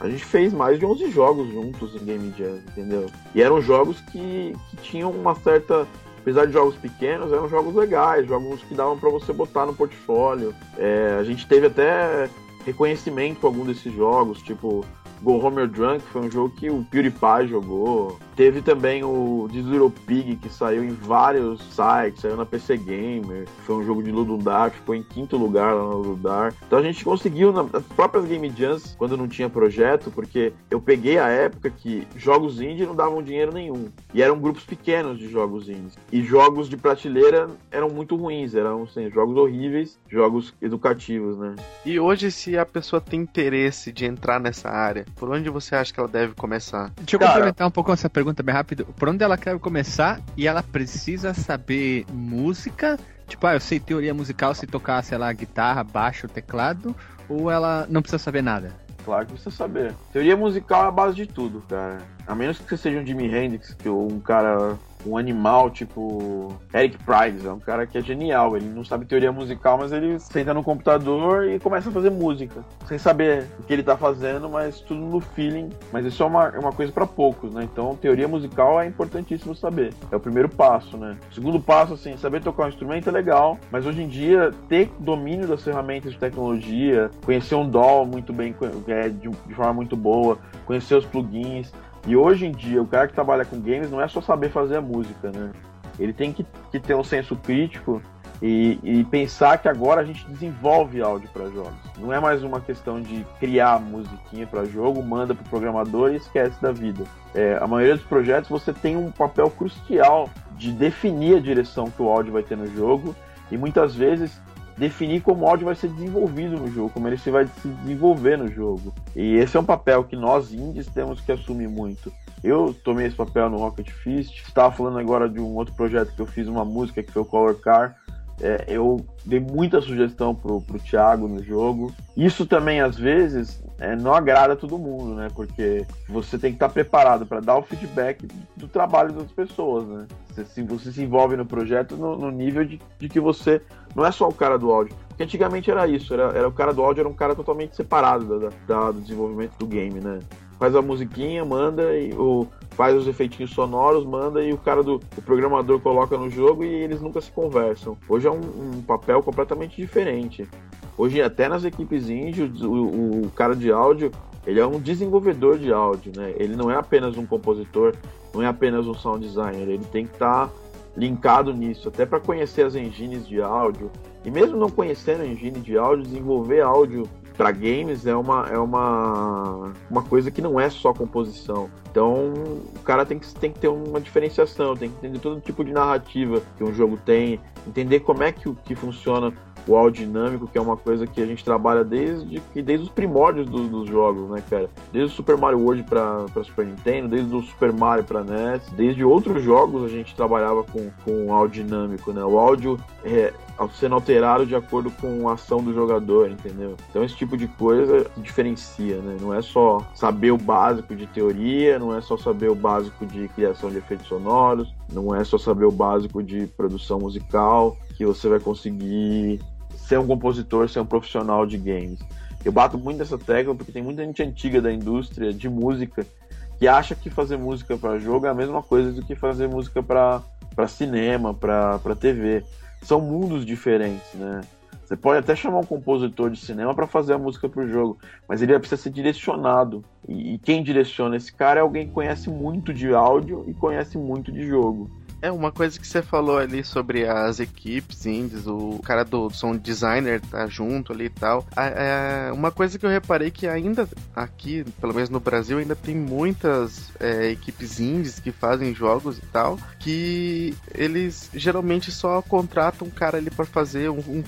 a gente fez mais de 11 jogos juntos em Game Jam, entendeu? E eram jogos que, que tinham uma certa. Apesar de jogos pequenos, eram jogos legais, jogos que davam para você botar no portfólio. É, a gente teve até reconhecimento com algum desses jogos, tipo Go Home or Drunk, foi um jogo que o PewDiePie jogou. Teve também o Little Pig, que saiu em vários sites, saiu na PC Gamer. Foi um jogo de Ludundar, que ficou em quinto lugar lá no Ludundar. Então a gente conseguiu, nas próprias Game Jams, quando não tinha projeto, porque eu peguei a época que jogos indie não davam dinheiro nenhum. E eram grupos pequenos de jogos indies. E jogos de prateleira eram muito ruins, eram assim, jogos horríveis, jogos educativos, né? E hoje, se a pessoa tem interesse de entrar nessa área, por onde você acha que ela deve começar? Deixa eu Cara, complementar um pouco essa pergunta bem rápido. Por onde ela quer começar e ela precisa saber música? Tipo, ah, eu sei teoria musical se tocar, sei lá, guitarra, baixo, teclado, ou ela não precisa saber nada? Claro que precisa saber. Teoria musical é a base de tudo, cara. A menos que você seja um Jimi Hendrix, que um cara um animal tipo Eric Price, é um cara que é genial. Ele não sabe teoria musical, mas ele senta no computador e começa a fazer música, sem saber o que ele tá fazendo, mas tudo no feeling. Mas isso é uma, é uma coisa para poucos, né? Então, teoria musical é importantíssimo saber. É o primeiro passo, né? O segundo passo, assim, saber tocar um instrumento é legal, mas hoje em dia, ter domínio das ferramentas de tecnologia, conhecer um DAW muito bem, é, de, de forma muito boa, conhecer os plugins, e hoje em dia, o cara que trabalha com games não é só saber fazer a música, né? Ele tem que, que ter um senso crítico e, e, pensar que agora a gente desenvolve áudio para jogos. Não é mais uma questão de criar musiquinha para jogo, manda para o programador e esquece da vida. É, a maioria dos projetos você tem um papel crucial de definir a direção que o áudio vai ter no jogo e muitas vezes definir como o áudio vai ser desenvolvido no jogo, como ele se vai se desenvolver no jogo. E esse é um papel que nós indies temos que assumir muito. Eu tomei esse papel no Rocket Fist, estava falando agora de um outro projeto que eu fiz uma música que foi o Color Car. É, eu dei muita sugestão pro, pro Thiago no jogo. Isso também, às vezes, é, não agrada todo mundo, né? Porque você tem que estar preparado para dar o feedback do trabalho das pessoas, né? Você se, você se envolve no projeto no, no nível de, de, que você não é só o cara do áudio. Porque antigamente era isso, era, era o cara do áudio era um cara totalmente separado da, da, do desenvolvimento do game, né? Faz a musiquinha, manda e o faz os efeitinhos sonoros, manda e o cara do o programador coloca no jogo e eles nunca se conversam. Hoje é um, um papel completamente diferente. Hoje até nas equipes indie, o, o, cara de áudio ele é um desenvolvedor de áudio, né? Ele não é apenas um compositor, não é apenas um sound designer, ele tem que estar tá linkado nisso, até para conhecer as engines de áudio. E mesmo não conhecendo a engine de áudio, desenvolver áudio para games é uma, é uma, uma coisa que não é só composição. Então o cara tem que, tem que ter uma diferenciação, tem que entender todo tipo de narrativa que um jogo tem, entender como é que, que funciona o áudio dinâmico, que é uma coisa que a gente trabalha desde, desde os primórdios do, dos jogos, né, cara? Desde o Super Mario World para Super Nintendo, desde o Super Mario para NES, desde outros jogos a gente trabalhava com, com áudio dinâmico, né? O áudio é, sendo alterado de acordo com a ação do jogador, entendeu? Então esse tipo de coisa diferencia, né? Não é só saber o básico de teoria, não é só saber o básico de criação de efeitos sonoros, não é só saber o básico de produção musical que você vai conseguir ser um compositor, ser um profissional de games. Eu bato muito nessa tecla porque tem muita gente antiga da indústria de música que acha que fazer música para jogo é a mesma coisa do que fazer música para cinema, para TV. São mundos diferentes, né? Você pode até chamar um compositor de cinema para fazer a música para o jogo, mas ele precisa ser direcionado. E, e quem direciona esse cara é alguém que conhece muito de áudio e conhece muito de jogo. É, uma coisa que você falou ali sobre as equipes indies, o cara do sound designer tá junto ali e tal. É, uma coisa que eu reparei que ainda aqui, pelo menos no Brasil, ainda tem muitas é, equipes indies que fazem jogos e tal, que eles geralmente só contratam um cara ali para fazer um, um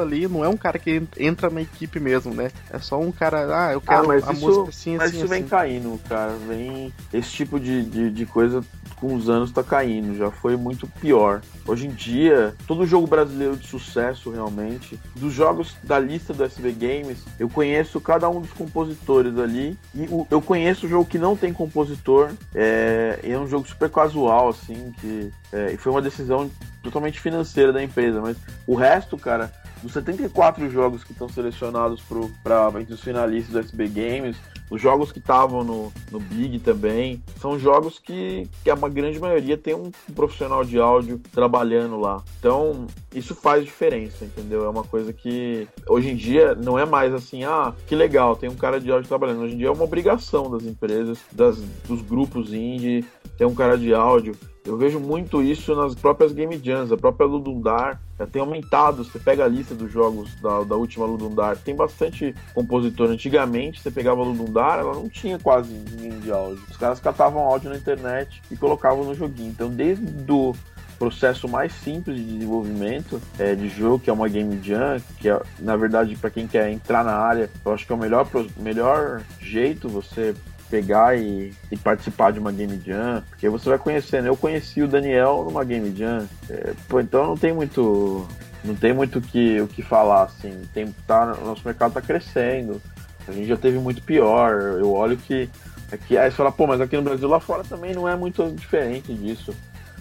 ali, não é um cara que entra na equipe mesmo, né? É só um cara, ah, eu quero ah, a isso, música assim, mas assim, isso assim. vem caindo, cara. Vem esse tipo de, de, de coisa com os anos tá caindo, já foi muito pior. Hoje em dia, todo jogo brasileiro de sucesso realmente, dos jogos da lista do SB Games, eu conheço cada um dos compositores ali e eu conheço o jogo que não tem compositor, é, é um jogo super casual assim, que é, foi uma decisão totalmente financeira da empresa, mas o resto, cara, dos 74 jogos que estão selecionados para os finalistas do SB Games, os jogos que estavam no, no Big também, são jogos que, que a grande maioria tem um profissional de áudio trabalhando lá. Então, isso faz diferença, entendeu? É uma coisa que hoje em dia não é mais assim, ah, que legal, tem um cara de áudio trabalhando. Hoje em dia é uma obrigação das empresas, das, dos grupos indie, ter um cara de áudio. Eu vejo muito isso nas próprias Game Jams, a própria Ludundar tem aumentado. Você pega a lista dos jogos da, da última Ludundar, tem bastante compositor. Antigamente, você pegava a Ludundar, ela não tinha quase ninguém de áudio. Os caras catavam áudio na internet e colocavam no joguinho. Então, desde do processo mais simples de desenvolvimento é, de jogo, que é uma Game Jam, que é, na verdade, para quem quer entrar na área, eu acho que é o melhor, melhor jeito você pegar e, e, participar de uma Game Jam, porque você vai conhecendo. Eu conheci o Daniel numa Game Jam, é, pô, então não tem muito, não tem muito que, o que falar, assim. Tem, tá, o nosso mercado está crescendo, a gente já teve muito pior. Eu olho que aqui, aí você fala, pô, mas aqui no Brasil lá fora também não é muito diferente disso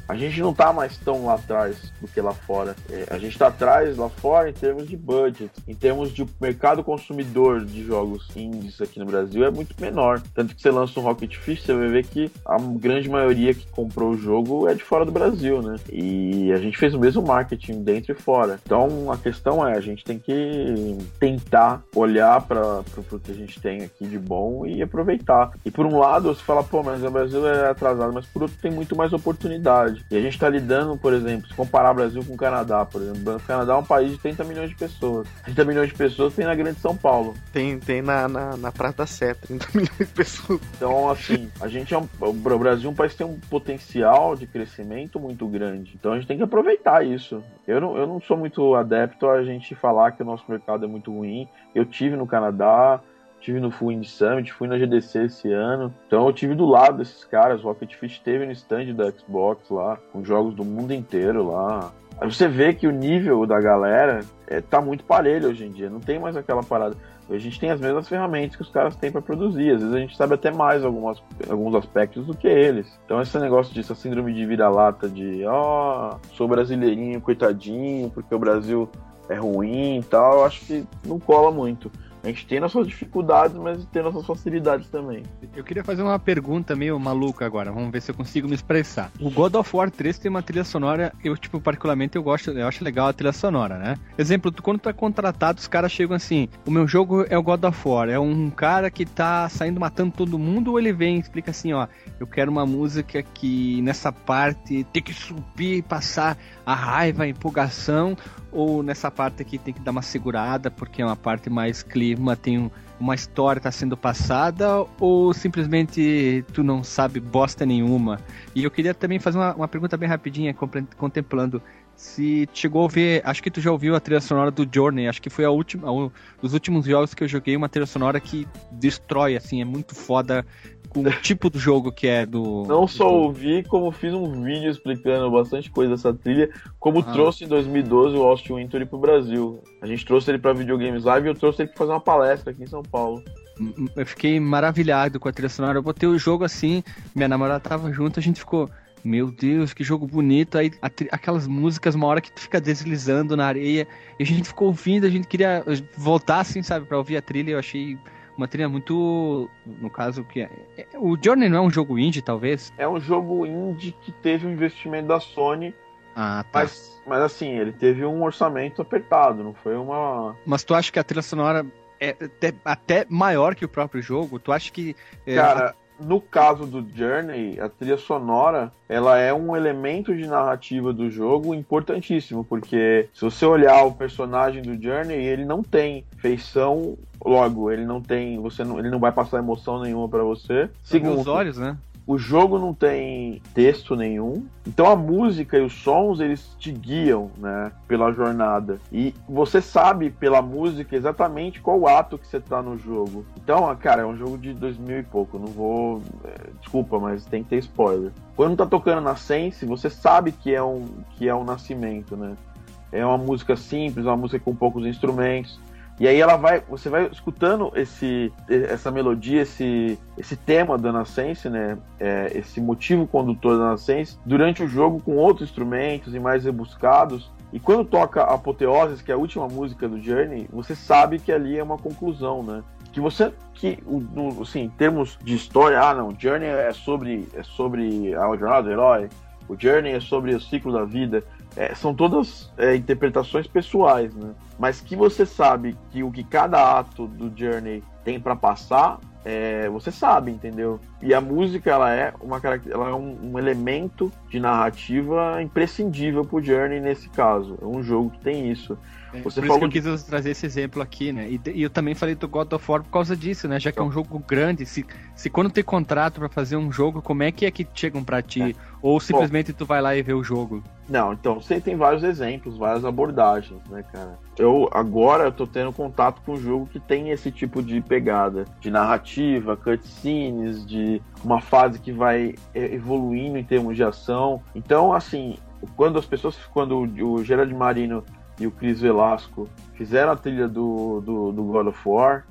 a gente não está mais tão lá atrás do que lá fora. É, a gente está atrás lá fora em termos de budget, em termos de mercado consumidor de jogos indies aqui no Brasil é muito menor. Tanto que você lança um Rocket Fish, você vai ver que a grande maioria que comprou o jogo é de fora do Brasil, né? E a gente fez o mesmo marketing dentro e fora. Então a questão é, a gente tem que tentar olhar para o que a gente tem aqui de bom e aproveitar. E por um lado, você fala, pô, mas o Brasil é atrasado, mas por outro tem muito mais oportunidade verdade. E a gente está lidando, por exemplo, se comparar o Brasil com o Canadá, por exemplo. O Canadá é um país de 30 milhões de pessoas. 30 milhões de pessoas tem na Grande São Paulo. Tem, tem na, na, na Praia da Sé, 30 milhões de pessoas. Então, assim, a gente é um, o Brasil é um país que tem um potencial de crescimento muito grande. Então a gente tem que aproveitar isso. Eu não, eu não sou muito adepto a gente falar que o nosso mercado é muito ruim. Eu tive no Canadá, tive no Full Indie Summit, fui na GDC esse ano. Então eu tive do lado desses caras. O Rocket Fish teve no stand da Xbox lá, com jogos do mundo inteiro lá. Aí você vê que o nível da galera é, tá muito parelho hoje em dia, não tem mais aquela parada. A gente tem as mesmas ferramentas que os caras têm para produzir. Às vezes a gente sabe até mais algumas, alguns aspectos do que eles. Então esse negócio disso, a síndrome de vira-lata de ó, oh, sou brasileirinho, coitadinho, porque o Brasil é ruim e tal, eu acho que não cola muito. A gente tem nossas dificuldades, mas tem nossas facilidades também. Eu queria fazer uma pergunta meio maluca agora, vamos ver se eu consigo me expressar. O God of War 3 tem uma trilha sonora, eu, tipo, particularmente eu gosto, eu acho legal a trilha sonora, né? Exemplo, quando tu é contratado, os caras chegam assim: o meu jogo é o God of War, é um cara que tá saindo matando todo mundo, ou ele vem e explica assim: ó, eu quero uma música que nessa parte tem que subir, passar a raiva, a empolgação, ou nessa parte aqui tem que dar uma segurada, porque é uma parte mais clear uma tem um, uma história está sendo passada ou simplesmente tu não sabe bosta nenhuma? E eu queria também fazer uma, uma pergunta bem rapidinha, contemplando se chegou a ver, acho que tu já ouviu a trilha sonora do Journey, acho que foi a última, um dos últimos jogos que eu joguei, uma trilha sonora que destrói, assim, é muito foda com o tipo do jogo que é do. Não do só jogo. ouvi, como fiz um vídeo explicando bastante coisa dessa trilha, como Ah. trouxe em 2012 o Austin Wintory pro Brasil. A gente trouxe ele pra Videogames Live e eu trouxe ele pra fazer uma palestra aqui em São Paulo. Eu fiquei maravilhado com a trilha sonora. Eu botei o jogo assim, minha namorada tava junto, a gente ficou. Meu Deus, que jogo bonito. Aí aquelas músicas, uma hora que tu fica deslizando na areia. E a gente ficou ouvindo, a gente queria voltar assim, sabe, pra ouvir a trilha. Eu achei uma trilha muito. No caso, que é. é- O Journey não é um jogo indie, talvez? É um jogo indie que teve um investimento da Sony, Ah, tá. Mas, mas, mas assim, ele teve um orçamento apertado, não foi uma. tu acha que a trilha sonora é até, até maior que o próprio jogo? Tu acha que. é, Cara, no caso do Journey, a trilha sonora, ela é um elemento de narrativa do jogo importantíssimo, porque se você olhar o personagem do Journey, ele não tem feição, logo, ele não tem, você não, ele não vai passar emoção nenhuma pra você. Segundo os olhos, né? O jogo não tem texto nenhum, então a música e os sons eles te guiam, né, pela jornada. E você sabe pela música exatamente qual ato que você tá no jogo. Então, cara, é um jogo de 2000 e pouco, não vou, é, desculpa, mas tem que ter spoiler. Quando tá tocando na Sense, você sabe que é um que é um nascimento, né? É uma música simples, uma música com poucos instrumentos. E aí ela vai, você vai escutando esse, essa melodia, esse, esse tema da Nascense, né? É, esse motivo condutor da Nascense, durante o jogo com outros instrumentos e mais rebuscados. E quando toca Apoteoses, que é a última música do Journey, você sabe que ali é uma conclusão, né? Que você, que, assim, em termos de história, ah, não, Journey é sobre, é sobre a jornada do herói, o Journey é sobre o ciclo da vida. É, são todas é, interpretações pessoais, né? Mas que você sabe que o que cada ato do Journey tem pra passar, é, você sabe, entendeu? E a música ela é uma ela é um, um elemento de narrativa imprescindível pro Journey nesse caso. É um jogo que tem isso. Você por isso falou que eu quis trazer esse exemplo aqui, né? E, e eu também falei do God of War por causa disso, né? Já que é um jogo grande, se, se quando tem contrato pra fazer um jogo, como é que é que chegam pra ti? Ou simplesmente tu vai lá e vê o jogo? Não, então você tem vários exemplos, várias abordagens, né, cara? Eu agora eu tô tendo contato com um jogo que tem esse tipo de pegada, de narrativa, cutscenes, de uma fase que vai evoluindo em termos de ação. Então, assim, quando as pessoas, quando o o Gerard Marino e o Chris Velasco fizeram a trilha do, do, do God of War,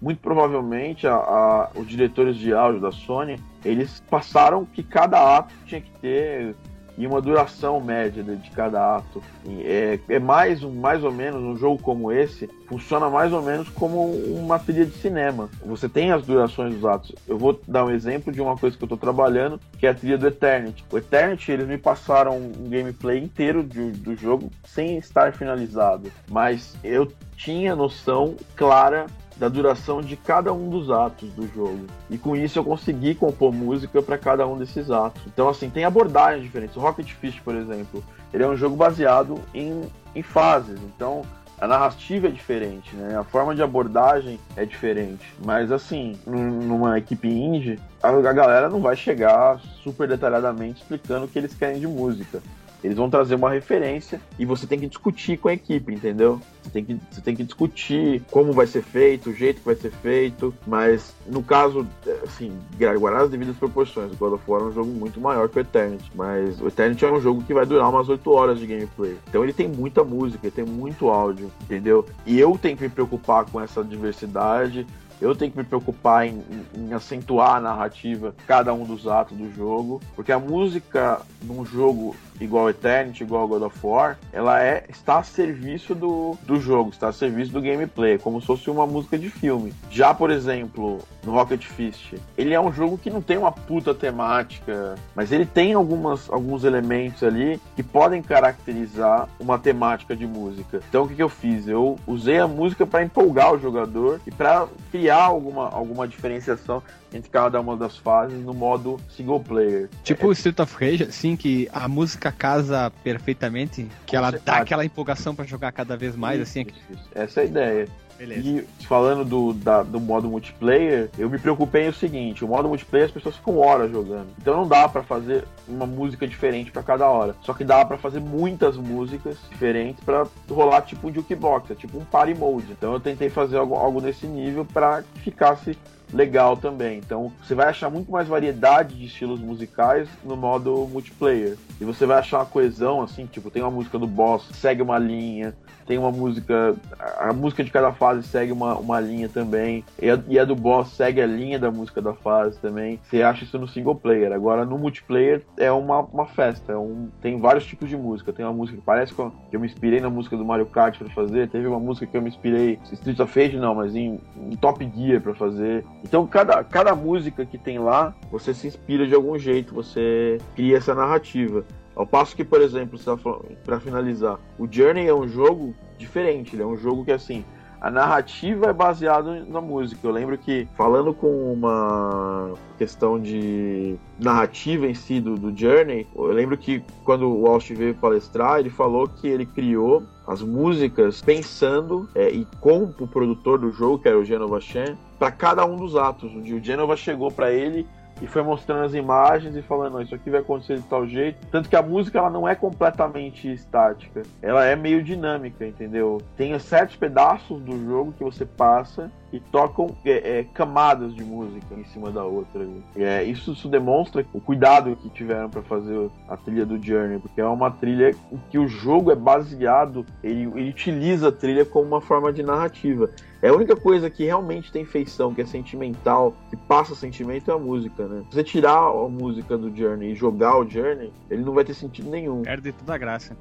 muito provavelmente a, a- os diretores de áudio da Sony, eles passaram que cada ato tinha que ter e uma duração média de, cada ato. É, é mais, mais ou menos um jogo como esse funciona mais ou menos como uma trilha de cinema. Você tem as durações dos atos. Eu vou dar um exemplo de uma coisa que eu estou trabalhando, que é a trilha do Eternity. O Eternity, eles me passaram um gameplay inteiro de- do jogo sem estar finalizado, mas eu tinha noção clara da duração de cada um dos atos do jogo. E com isso eu consegui compor música para cada um desses atos. Então, assim, tem abordagens diferentes. O Rocket Fish, por exemplo, ele é um jogo baseado em, em fases. Então, a narrativa é diferente, né? A forma de abordagem é diferente. Mas, assim, num- numa equipe indie, a galera não vai chegar super detalhadamente explicando o que eles querem de música. Eles vão trazer uma referência e você tem que discutir com a equipe, entendeu? Você tem que, você tem que discutir como vai ser feito, o jeito que vai ser feito, mas no caso, assim, guardar as devidas proporções. O God of War é um jogo muito maior que o Eternity, mas o Eternity é um jogo que vai durar umas 8 horas de gameplay. Então ele tem muita música, ele tem muito áudio, entendeu? E eu tenho que me preocupar com essa diversidade, eu tenho que me preocupar em, em- em acentuar a narrativa cada um dos atos do jogo, porque a música num jogo igual Eternity, igual God of War, ela é, está a serviço do, do jogo, está a serviço do gameplay, como se fosse uma música de filme. Já, por exemplo, no Rocket Fist, ele é um jogo que não tem uma puta temática, mas ele tem algumas, alguns elementos ali que podem caracterizar uma temática de música. Então, o que, que eu fiz? Eu usei a música para empolgar o jogador e para criar alguma, alguma diferenciação entre cada uma das fases no modo single player. Tipo o Street of Rage, assim, que a música casa perfeitamente, que ela dá aquela empolgação pra jogar cada vez mais, assim. Isso, isso. Essa é a ideia. Beleza. E falando do, da- do modo multiplayer, eu me preocupei o seguinte: o modo multiplayer as pessoas ficam horas jogando. Então não dá pra fazer uma música diferente pra cada hora. Só que dá pra fazer muitas músicas diferentes pra rolar tipo um jukebox, é tipo um party mode. Então eu tentei fazer algo, algo nesse nível pra que ficasse legal também. Então você vai achar muito mais variedade de estilos musicais no modo multiplayer. E você vai achar uma coesão assim, tipo, tem uma música do boss, segue uma linha, tem uma música, a música de cada fase segue uma, uma linha também, e a, e a do boss segue a linha da música da fase também. Você acha isso no single player. Agora no multiplayer é uma, uma festa, é um, tem vários tipos de música. Tem uma música que parece que eu me inspirei na música do Mario Kart pra fazer, teve uma música que eu me inspirei, Street of não, mas em, em Top Gear pra fazer. Então cada, cada música que tem lá, você se inspira de algum jeito, você cria essa narrativa. Ao passo que, por exemplo, para finalizar, o Journey é um jogo diferente. Ele é um jogo que, assim, a narrativa é baseada na música. Eu lembro que, falando com uma questão de narrativa em si do, do Journey, eu lembro que quando o Walsh veio palestrar, ele falou que ele criou as músicas pensando é, e com o produtor do jogo, que era o Genova Chan, para cada um dos atos. O Genova chegou para ele e foi mostrando as imagens e falando, "Não, isso aqui vai acontecer de tal jeito. Tanto que a música ela não é completamente estática, ela é meio dinâmica, entendeu? Tem certos pedaços do jogo que você passa e tocam é, é, camadas de música em cima da outra. ali. É, isso, isso demonstra o cuidado que tiveram para fazer a trilha do Journey, porque é uma trilha em que o jogo é baseado, ele, ele utiliza a trilha como uma forma de narrativa. É a única coisa que realmente tem feição, que é sentimental, que passa sentimento é a música, né? Se você tirar a música do Journey e jogar o Journey, ele não vai ter sentido nenhum. Perde toda a graça.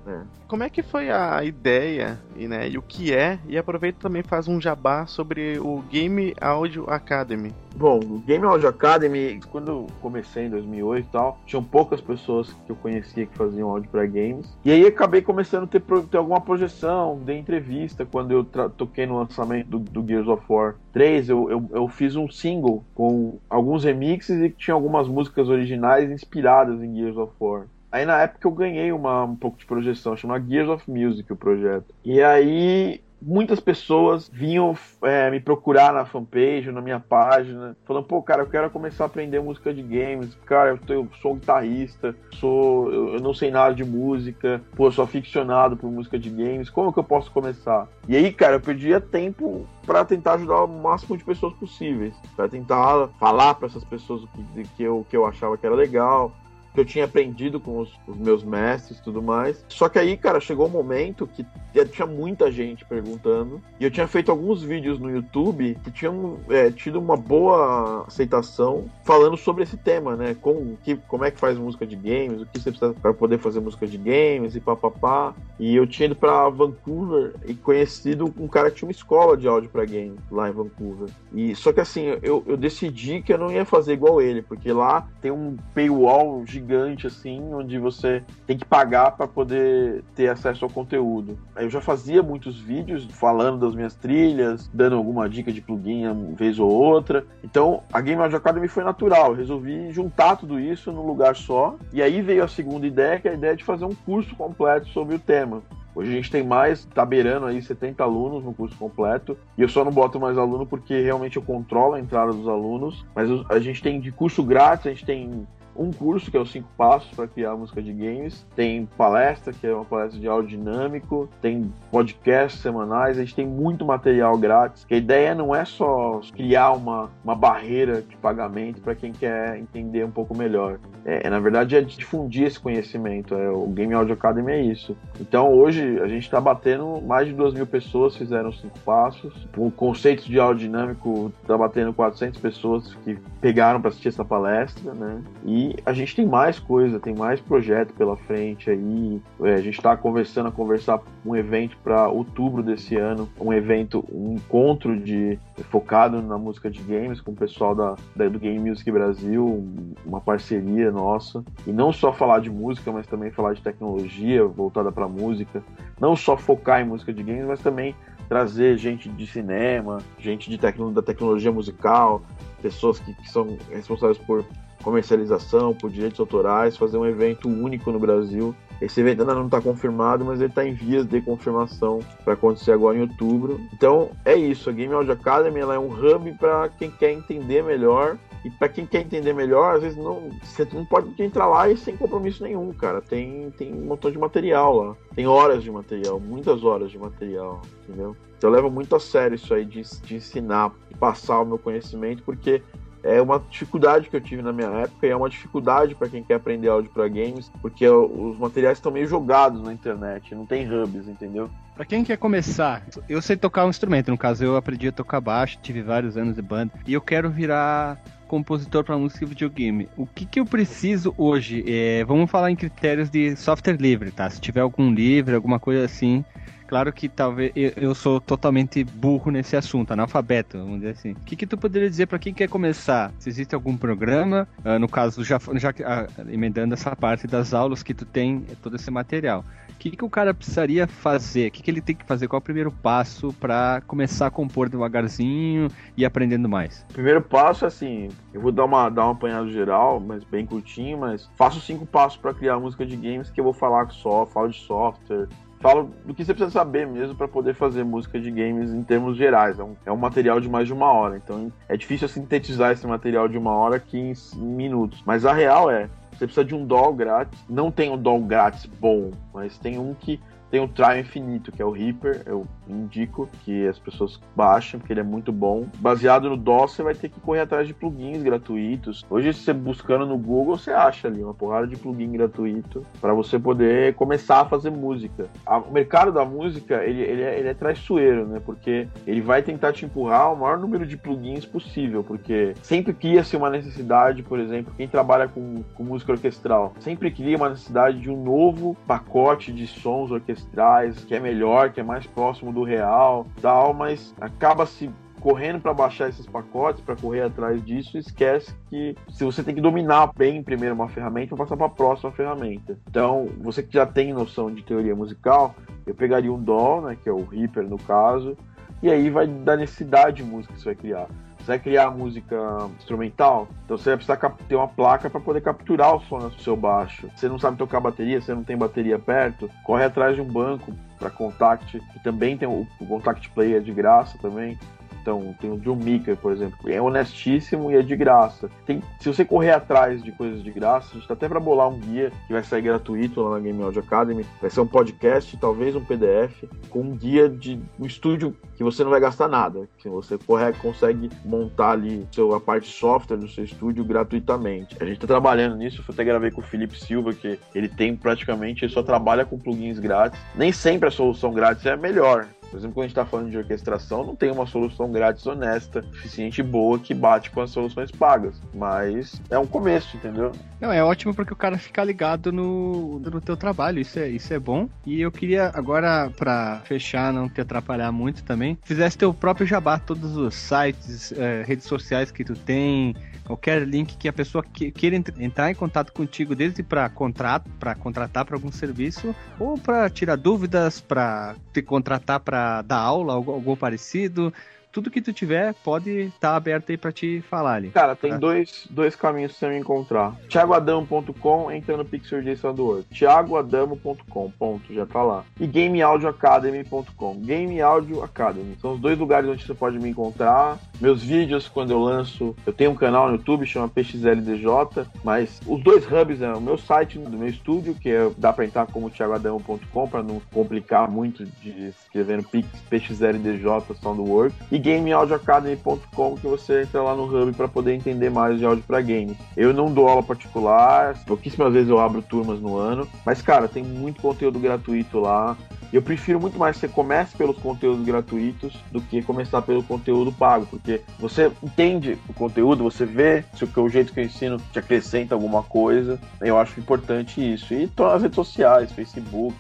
Como é que foi a ideia e, né, e o que é? E aproveita também e faz um jabá sobre o Game Audio Academy. Bom, o Game Audio Academy, quando eu comecei em 2008 e tal, tinham poucas pessoas que eu conhecia que faziam áudio para games. E aí acabei começando a ter, ter alguma projeção, dei entrevista quando eu toquei no lançamento do, do Gears of War 3. Eu, eu, eu fiz um single com alguns remixes e tinha algumas músicas originais inspiradas em Gears of War. Aí na época eu ganhei uma, um pouco de projeção, chama Gears of Music o projeto. E aí muitas pessoas vinham é, me procurar na fanpage, na minha página, falando, pô, cara, eu quero começar a aprender música de games, cara, eu, tô- eu sou guitarrista, sou, eu, eu não sei nada de música, pô, eu sou aficionado por música de games, como que eu posso começar? E aí, cara, eu perdia tempo para tentar ajudar o máximo de pessoas possíveis, para tentar falar para essas pessoas o que, que, eu, que eu achava que era legal, que eu tinha aprendido com os, os meus mestres e tudo mais. Só que aí, cara, chegou um momento que tinha muita gente perguntando. E eu tinha feito alguns vídeos no YouTube que tinham é, tido uma boa aceitação falando sobre esse tema, né? Como, que, como é que faz música de games, o que você precisa para poder fazer música de games e papapá. E eu tinha ido pra Vancouver e conhecido um cara que tinha uma escola de áudio para games lá em Vancouver. E só que assim, eu, eu decidi que eu não ia fazer igual ele, porque lá tem um paywall gigante assim, onde você tem que pagar para poder ter acesso ao conteúdo. Eu já fazia muitos vídeos falando das minhas trilhas, dando alguma dica de plugin uma vez ou outra. Então, a Game Audio Academy foi natural. Eu resolvi juntar tudo isso num lugar só. E aí veio a segunda ideia, que é a ideia de fazer um curso completo sobre o tema. Hoje a gente tem mais, tá beirando aí 70 alunos no curso completo. E eu só não boto mais aluno porque realmente eu controlo a entrada dos alunos. Mas a gente tem de curso grátis, a gente tem um curso que é os cinco passos para criar música de games, tem palestra que é uma palestra de áudio dinâmico, tem podcasts semanais, a gente tem muito material grátis. Que a ideia não é só criar uma, uma barreira de pagamento para quem quer entender um pouco melhor. É, na verdade é difundir esse conhecimento. É, o Game Audio Academy é isso. Então hoje a gente está batendo mais de duas mil pessoas fizeram os cinco passos. O conceito de áudio dinâmico está batendo 400 pessoas que pegaram para assistir essa palestra, né? E a gente tem mais coisa, tem mais projeto pela frente aí. É, a gente está conversando a conversar um evento para outubro desse ano, um evento, um encontro de focado na música de games com o pessoal da, da- do Game Music Brasil, uma parceria nossa. E não só falar de música, mas também falar de tecnologia voltada para música. Não só focar em música de games, mas também trazer gente de cinema, gente de tecno, da tecnologia musical, pessoas que, que são responsáveis por comercialização, por direitos autorais, fazer um evento único no Brasil. Esse evento ainda não está confirmado, mas ele está em vias de confirmação para acontecer agora em outubro. Então é isso, a Game Audio Academy ela é um hub para quem quer entender melhor e para quem quer entender melhor, às vezes não, você não pode entrar lá e sem compromisso nenhum, cara. Tem, tem um montão de material lá. Tem horas de material, muitas horas de material, entendeu? Então eu levo muito a sério isso aí de, de ensinar, de passar o meu conhecimento, porque é uma dificuldade que eu tive na minha época e é uma dificuldade para quem quer aprender áudio para games, porque os materiais estão meio jogados na internet, não tem hubs, entendeu? Para quem quer começar, eu sei tocar um instrumento, no caso eu aprendi a tocar baixo, tive vários anos de banda, e eu quero virar compositor para música e videogame. O que, que eu preciso hoje? É, vamos falar em critérios de software livre, tá? Se tiver algum livro, alguma coisa assim. Claro que talvez eu, eu sou totalmente burro nesse assunto, analfabeto, vamos dizer assim. O que, que tu poderia dizer para quem quer começar? Se existe algum programa, uh, no caso, já, já uh, emendando essa parte das aulas que tu tem, todo esse material o que, que o cara precisaria fazer? O que, que ele tem que fazer? Qual é o primeiro passo para começar a compor devagarzinho e aprendendo mais? Primeiro passo, assim, eu vou dar uma, dar um apanhado geral, mas bem curtinho, mas faço cinco passos para criar música de games que eu vou falar só, falo de software, falo do que você precisa saber mesmo para poder fazer música de games em termos gerais. É um, é um, material de mais de uma hora, então é difícil sintetizar esse material de uma hora aqui em minutos. Mas a real é, você precisa de um doll grátis. Não tem um doll grátis bom, mas tem um que tem o Trial Infinito, que é o Reaper, eu indico que as pessoas baixem, porque ele é muito bom. Baseado no DOS, você vai ter que correr atrás de plugins gratuitos. Hoje, você buscando no Google, você acha ali uma porrada de plugin gratuito para você poder começar a fazer música. O mercado da música, ele, ele, é, ele é traiçoeiro, né? Porque ele vai tentar te empurrar o maior número de plugins possível, porque sempre cria-se uma necessidade, por exemplo, quem trabalha com, com música orquestral, sempre cria uma necessidade de um novo pacote de sons orquestrais, que é melhor, que é mais próximo do real, tal, mas acaba se correndo para baixar esses pacotes, para correr atrás disso, esquece que se você tem que dominar bem primeiro uma ferramenta, passar para a próxima ferramenta. Então, você que já tem noção de teoria musical, eu pegaria um DAW, né, que é o Reaper no caso, e aí vai da necessidade de música que você vai criar. Você vai criar música instrumental, então você vai precisar ter uma placa para poder capturar o som do seu baixo. Você não sabe tocar bateria, você não tem bateria perto, corre atrás de um banco para Contact, que também tem o, o Contact Player de graça também. Então, tem o John Maker, por exemplo, é honestíssimo e é de graça. Tem, se você correr atrás de coisas de graça, a gente tá até para bolar um guia que vai sair gratuito lá na Game Audio Academy. Vai ser um podcast, talvez um PDF, com um guia de um estúdio que você não vai gastar nada. Que você corre, consegue montar ali seu, a parte software do seu estúdio gratuitamente. A gente tá trabalhando nisso, eu até gravei com o Felipe Silva, que ele tem praticamente, ele só trabalha com plugins grátis. Nem sempre a solução grátis é a melhor. Por exemplo, quando a gente está falando de orquestração, não tem uma solução grátis honesta, suficiente boa que bate com as soluções pagas. Mas é um começo, entendeu? Não, é ótimo porque o cara fica ligado no, no teu trabalho, isso é, isso é bom. E eu queria agora, para fechar, não te atrapalhar muito também, fizesse teu próprio jabá, todos os sites, é, redes sociais que tu tem, qualquer link que a pessoa que, queira entrar em contato contigo, desde para contrato, para contratar para algum serviço, ou para tirar dúvidas, para te contratar para dar aula, algo, algo parecido tudo que tu tiver pode estar tá aberto aí para te falar ali. Cara, tem tá? dois, dois caminhos pra você me encontrar. thiagoadamo.com, entra no Pixel Jason do Word. thiagoadamo.com, ponto, já tá lá. E gameaudioacademy.com. Game Audio Academy. São os dois lugares onde você pode me encontrar. Meus vídeos, quando eu lanço, eu tenho um canal no YouTube, chama PXLDJ, mas os dois hubs é o meu site do meu estúdio, que é, dá para entrar como thiagoadamo.com para não complicar muito de escrever no PXLDJ Soundwork. E gameaudioacademy.com que você entra lá no hub para poder entender mais de áudio para games. Eu não dou aula particular, pouquíssimas vezes eu abro turmas no ano, mas cara, tem muito conteúdo gratuito lá. Eu prefiro muito mais que você comece pelos conteúdos gratuitos do que começar pelo conteúdo pago, porque você entende o conteúdo, você vê se o jeito que eu ensino te acrescenta alguma coisa. Eu acho importante isso. E as redes sociais, Facebook,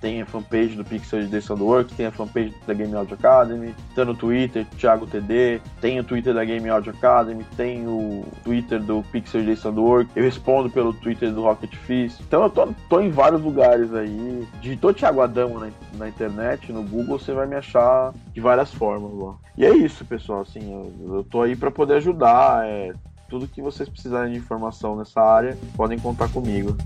tem a fanpage do Pixel do Works, tem a fanpage da Game Audio Academy, tá no Twitter, Thiago TD, tem o Twitter da Game Audio Academy, tem o Twitter do Pixel Edition do Work, eu respondo pelo Twitter do Rocket Fist. Então eu tô, tô em vários lugares aí. Digitou Thiago Adamo na, na internet, no Google, você vai me achar de várias formas lá. E é isso, pessoal, assim, eu, eu tô aí para poder ajudar, é, tudo que vocês precisarem de informação nessa área, podem contar comigo.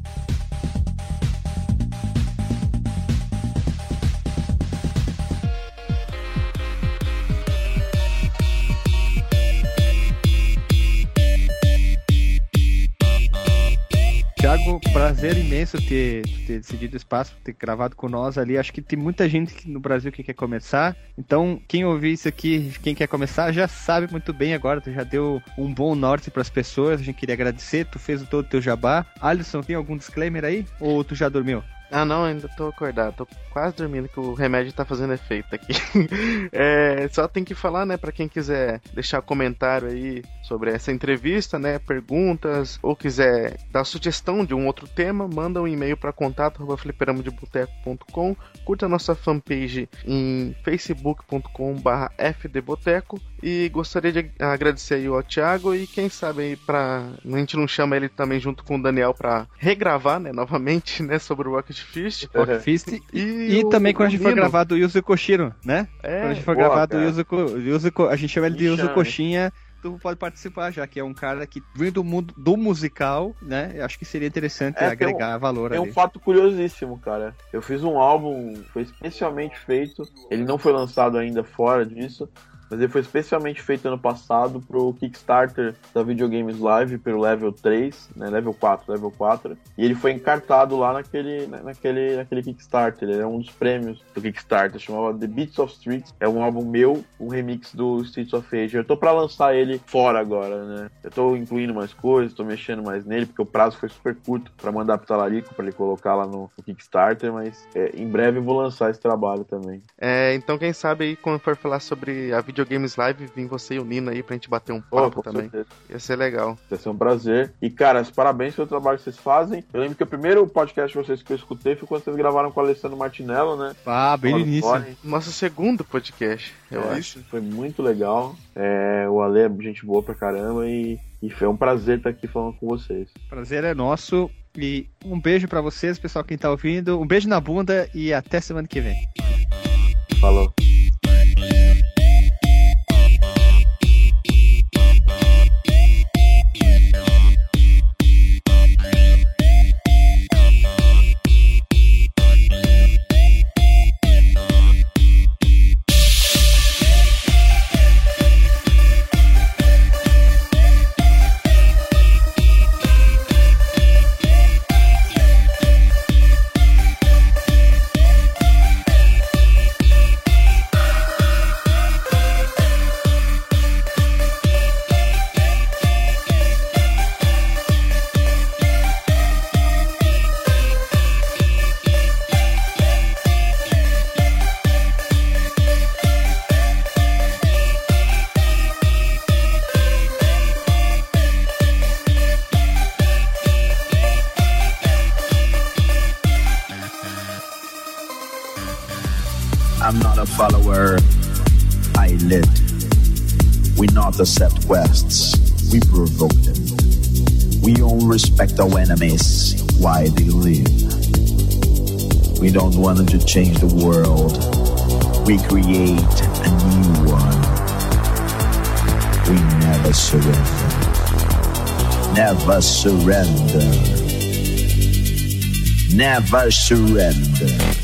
Prazer imenso ter, ter decidido espaço, ter gravado com nós ali. Acho que tem muita gente no Brasil que quer começar. Então, quem ouvir isso aqui, quem quer começar, já sabe muito bem agora. Tu já deu um bom norte para as pessoas. A gente queria agradecer. Tu fez todo o teu jabá. Alisson, tem algum disclaimer aí? Ou tu já dormiu? Ah, não, ainda tô acordado. Tô quase dormindo que o remédio tá fazendo efeito aqui. é, só tem que falar, né, para quem quiser deixar comentário aí sobre essa entrevista, né, perguntas ou quiser dar sugestão de um outro tema, manda um e-mail para contato@fliperamodeboteco.com, curta a nossa fanpage em facebook.com/fdboteco e gostaria de agradecer aí ao Thiago e quem sabe aí para a gente não chama ele também junto com o Daniel para regravar, né, novamente, né, sobre o Rocket Fist. Rocket Fist e, e também quando a gente for gravar do Yuzo Koshiro, né? É, quando a gente for boa, gravar do Yuzo, Yuzo, a gente chama ele de Yuzo Coxinha tu pode participar já, que é um cara que vem do mundo do musical, né? Eu acho que seria interessante é, agregar um, valor É um fato curiosíssimo, cara. Eu fiz um álbum, foi especialmente feito, ele não foi lançado ainda fora disso, mas ele foi especialmente feito ano passado pro Kickstarter da Videogames Live, pelo Level 3, né, Level 4, Level 4, e ele foi encartado lá naquele, naquele, naquele Kickstarter, ele é um dos prêmios do Kickstarter, chamava The Beats of Streets, é um álbum meu, um remix do Streets of Rage. Eu tô para lançar ele fora agora, né, eu tô incluindo mais coisas, tô mexendo mais nele, porque o prazo foi super curto para mandar pro Talarico, para ele colocar lá no, no Kickstarter, mas é, em breve eu vou lançar esse trabalho também. É, então quem sabe aí quando for falar sobre a Videogames Live, vim você e o Nino aí pra gente bater um papo oh, também. Certeza. Ia ser legal. Ia ser um prazer. E, cara, parabéns pelo trabalho que vocês fazem. Eu lembro que o primeiro podcast de vocês que eu escutei foi quando vocês gravaram com o Alessandro Martinello, né? Ah, bem no início. Nosso segundo podcast, eu é, acho. Foi muito legal. É, o Ale é gente boa pra caramba e, e foi um prazer estar aqui falando com vocês. Prazer é nosso. E um beijo para vocês, pessoal, quem tá ouvindo. Um beijo na bunda e até semana que vem. Falou. Accept quests, we provoke them. We only respect our enemies while they live. We don't want to change the world, we create a new one. We never surrender. Never surrender. Never surrender.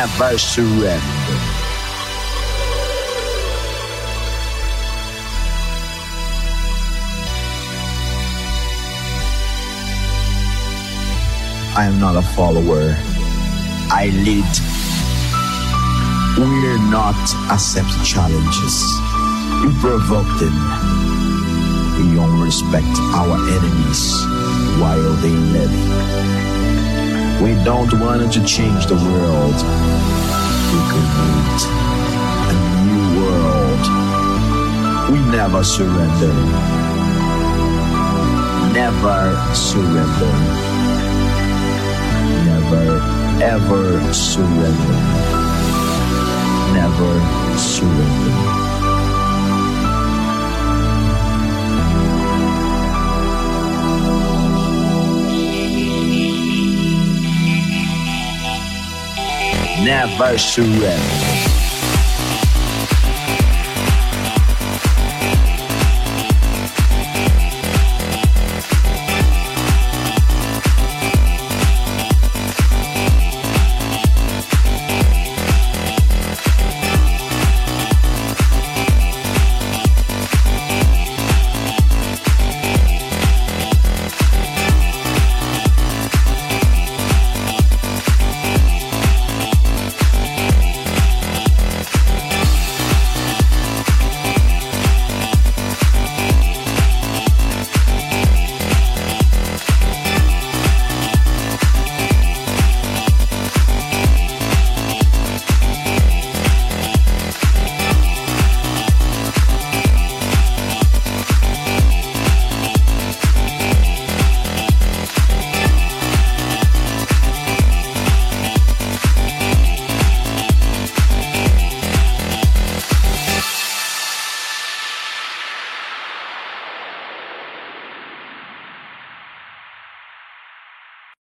never surrender. I am not a follower. I lead. We're not accept challenges. You provoke them. We don't respect our enemies while they live. We don't want to change the world. We create a new world. We never surrender. Never surrender. Never ever surrender. Never surrender. never surrender.